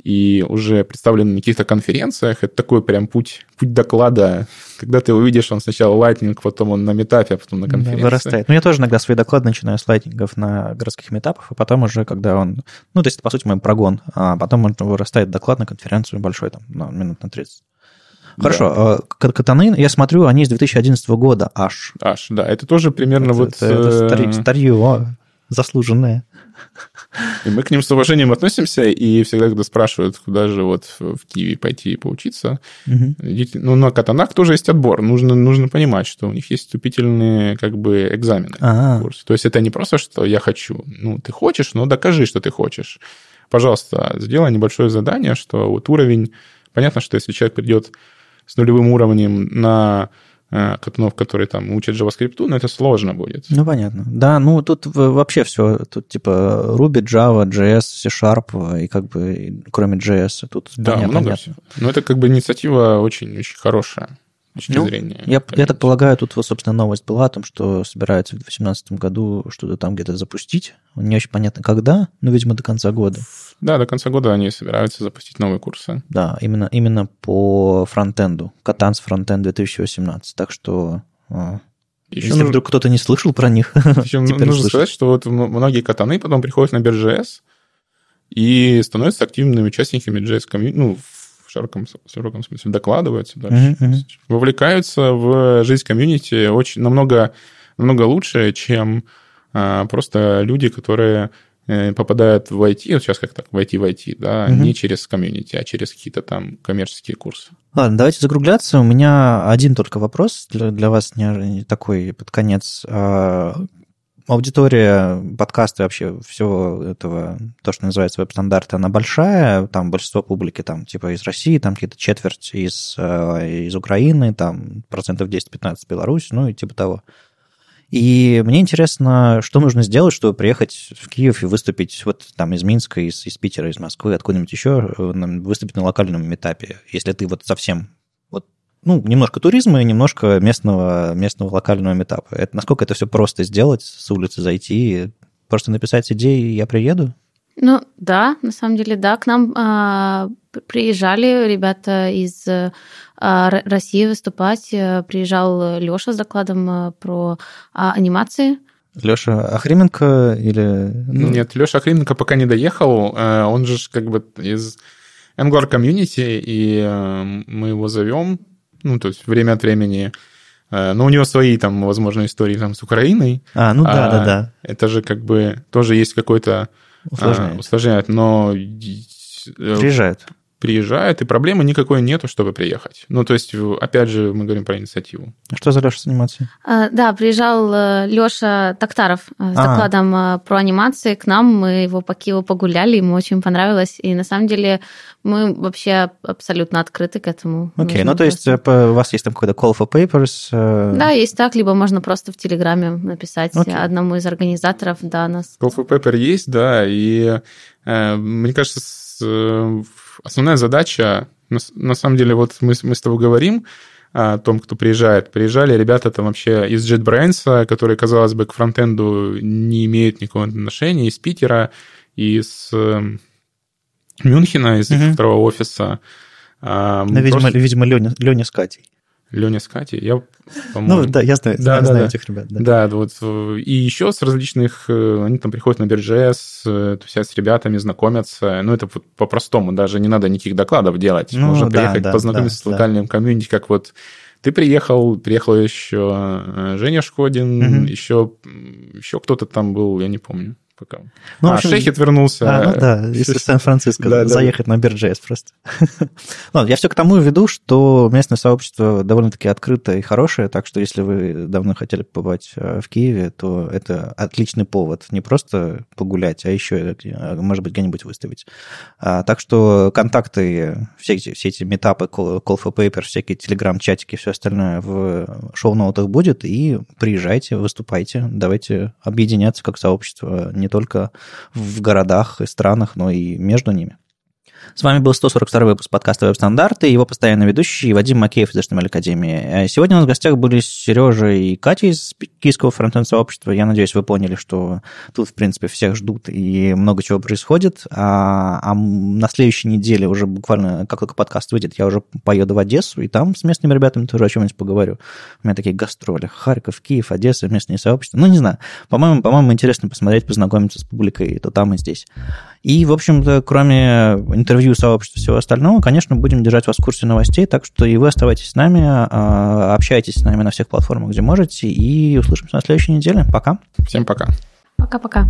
и уже представлены на каких-то конференциях. Это такой прям путь, путь доклада. Когда ты увидишь, он сначала лайтнинг, потом он на метапе, а потом на конференции. Да, вырастает. Ну, я тоже иногда свои доклады начинаю с лайтнингов на городских метапах, а потом уже, когда он... Ну, то есть, по сути, мой прогон. А потом он вырастает доклад на конференцию большой, там, ну, минут на 30. Хорошо. Да. Катаны, я смотрю, они с 2011 года аж. Аж, да. Это тоже примерно это, вот... Это, это старье, э, старье заслуженное. И мы к ним с уважением относимся, и всегда, когда спрашивают, куда же вот в Киеве пойти поучиться, угу. идите, ну, на катанах тоже есть отбор. Нужно, нужно понимать, что у них есть вступительные как бы экзамены. А-а. То есть это не просто, что я хочу. Ну, ты хочешь, но докажи, что ты хочешь. Пожалуйста, сделай небольшое задание, что вот уровень... Понятно, что если человек придет с нулевым уровнем на э, катунов, которые там учат JavaScript, но это сложно будет. Ну, понятно. Да, ну, тут вообще все, тут типа Ruby, Java, JS, C-Sharp, и как бы кроме JS, тут да, понятно. много всего. Но это как бы инициатива очень-очень хорошая точки ну, зрения. Я, я так полагаю, тут, собственно, новость была о том, что собираются в 2018 году что-то там где-то запустить. Не очень понятно, когда, но, видимо, до конца года. Да, до конца года они собираются запустить новые курсы. Да, именно, именно по фронтенду. Катанс фронтенд 2018. Так что а, еще Если нужно... вдруг кто-то не слышал про них, Еще нужно слышит. сказать, что вот многие катаны потом приходят на биржес и становятся активными участниками JS комьюнити, ну, широком, широком смысле докладываются дальше. Uh-huh, uh-huh. Вовлекаются в жизнь комьюнити очень намного, намного лучше, чем а, просто люди, которые Э, попадают в IT, вот сейчас как так, в IT, в IT, да, угу. не через комьюнити, а через какие-то там коммерческие курсы. Ладно, давайте закругляться. У меня один только вопрос для, для вас, не, не такой под конец. Аудитория подкаста вообще всего этого, то, что называется веб-стандарты, она большая, там большинство публики там типа из России, там какие-то четверть из, э, из Украины, там процентов 10-15 Беларусь, ну и типа того. И мне интересно, что нужно сделать, чтобы приехать в Киев и выступить вот там из Минска, из, из Питера, из Москвы, откуда-нибудь еще, э, выступить на локальном этапе, если ты вот совсем ну, немножко туризма и немножко местного, местного локального метапа. Это, насколько это все просто сделать, с улицы зайти, просто написать идеи, и я приеду? Ну, да, на самом деле, да. К нам а, приезжали ребята из а, России выступать. Приезжал Леша с докладом а, про а, анимации. Леша Охрименко или... Ну... Нет, Леша Охрименко пока не доехал. Э, он же как бы из Angular Community, и э, мы его зовем, ну, то есть время от времени э, но у него свои там, возможно, истории там с Украиной. А, ну да, а, да, да. Это же как бы тоже есть какой-то усложняет. А, усложняет, но приезжает приезжает, и проблемы никакой нету, чтобы приехать. Ну, то есть, опять же, мы говорим про инициативу. А что за Леша с анимацией? А, да, приезжал э, Леша Токтаров э, с а. докладом э, про анимации к нам. Мы его по Киеву погуляли, ему очень понравилось. И на самом деле мы вообще абсолютно открыты к этому. Окей, okay, ну то есть у вас есть там какой-то call for papers? Да, есть так, либо можно просто в Телеграме написать okay. одному из организаторов, да, нас. Call for paper есть, да, и мне кажется, с, основная задача, на, самом деле, вот мы, мы с тобой говорим о том, кто приезжает. Приезжали ребята там вообще из JetBrains, которые, казалось бы, к фронтенду не имеют никакого отношения, из Питера, из эм, Мюнхена, из угу. второго офиса. Ну, видимо, просто... видимо Леня, Леня с Катей. Леня с Катей. Я, ну, да, я знаю, да, я да, знаю да. этих ребят. Да. да, вот. И еще с различных... Э, они там приходят на Биржес, э, есть с ребятами знакомятся. Ну, это вот по-простому, даже не надо никаких докладов делать. Ну, Можно да, приехать, да, познакомиться да, с локальным да. комьюнити, как вот ты приехал, приехал еще э, Женя Шкодин, угу. еще, еще кто-то там был, я не помню пока. Ну, а, общем, Шехет вернулся. А, ну да, если Сан-Франциско да, заехать да. на Биржес просто. ну, я все к тому веду, что местное сообщество довольно-таки открытое и хорошее, так что если вы давно хотели побывать э, в Киеве, то это отличный повод. Не просто погулять, а еще, э, может быть, где-нибудь выставить. А, так что контакты, все эти, все эти метапы, call for paper, всякие телеграм-чатики, все остальное в шоу-ноутах будет, и приезжайте, выступайте, давайте объединяться как сообщество не только в городах и странах, но и между ними. С вами был 142 выпуск подкаста «Веб-стандарты» его постоянный ведущий Вадим Макеев из HTML Академии. Сегодня у нас в гостях были Сережа и Катя из киевского фронтенд сообщества. Я надеюсь, вы поняли, что тут, в принципе, всех ждут и много чего происходит. А, а на следующей неделе уже буквально, как только подкаст выйдет, я уже поеду в Одессу, и там с местными ребятами тоже о чем-нибудь поговорю. У меня такие гастроли. Харьков, Киев, Одесса, местные сообщества. Ну, не знаю. По-моему, по-моему, интересно посмотреть, познакомиться с публикой то там и здесь. И, в общем-то, кроме интервью сообщества и всего остального, конечно, будем держать вас в курсе новостей, так что и вы оставайтесь с нами, а, общайтесь с нами на всех платформах, где можете, и услышимся на следующей неделе. Пока. Всем пока. Пока-пока.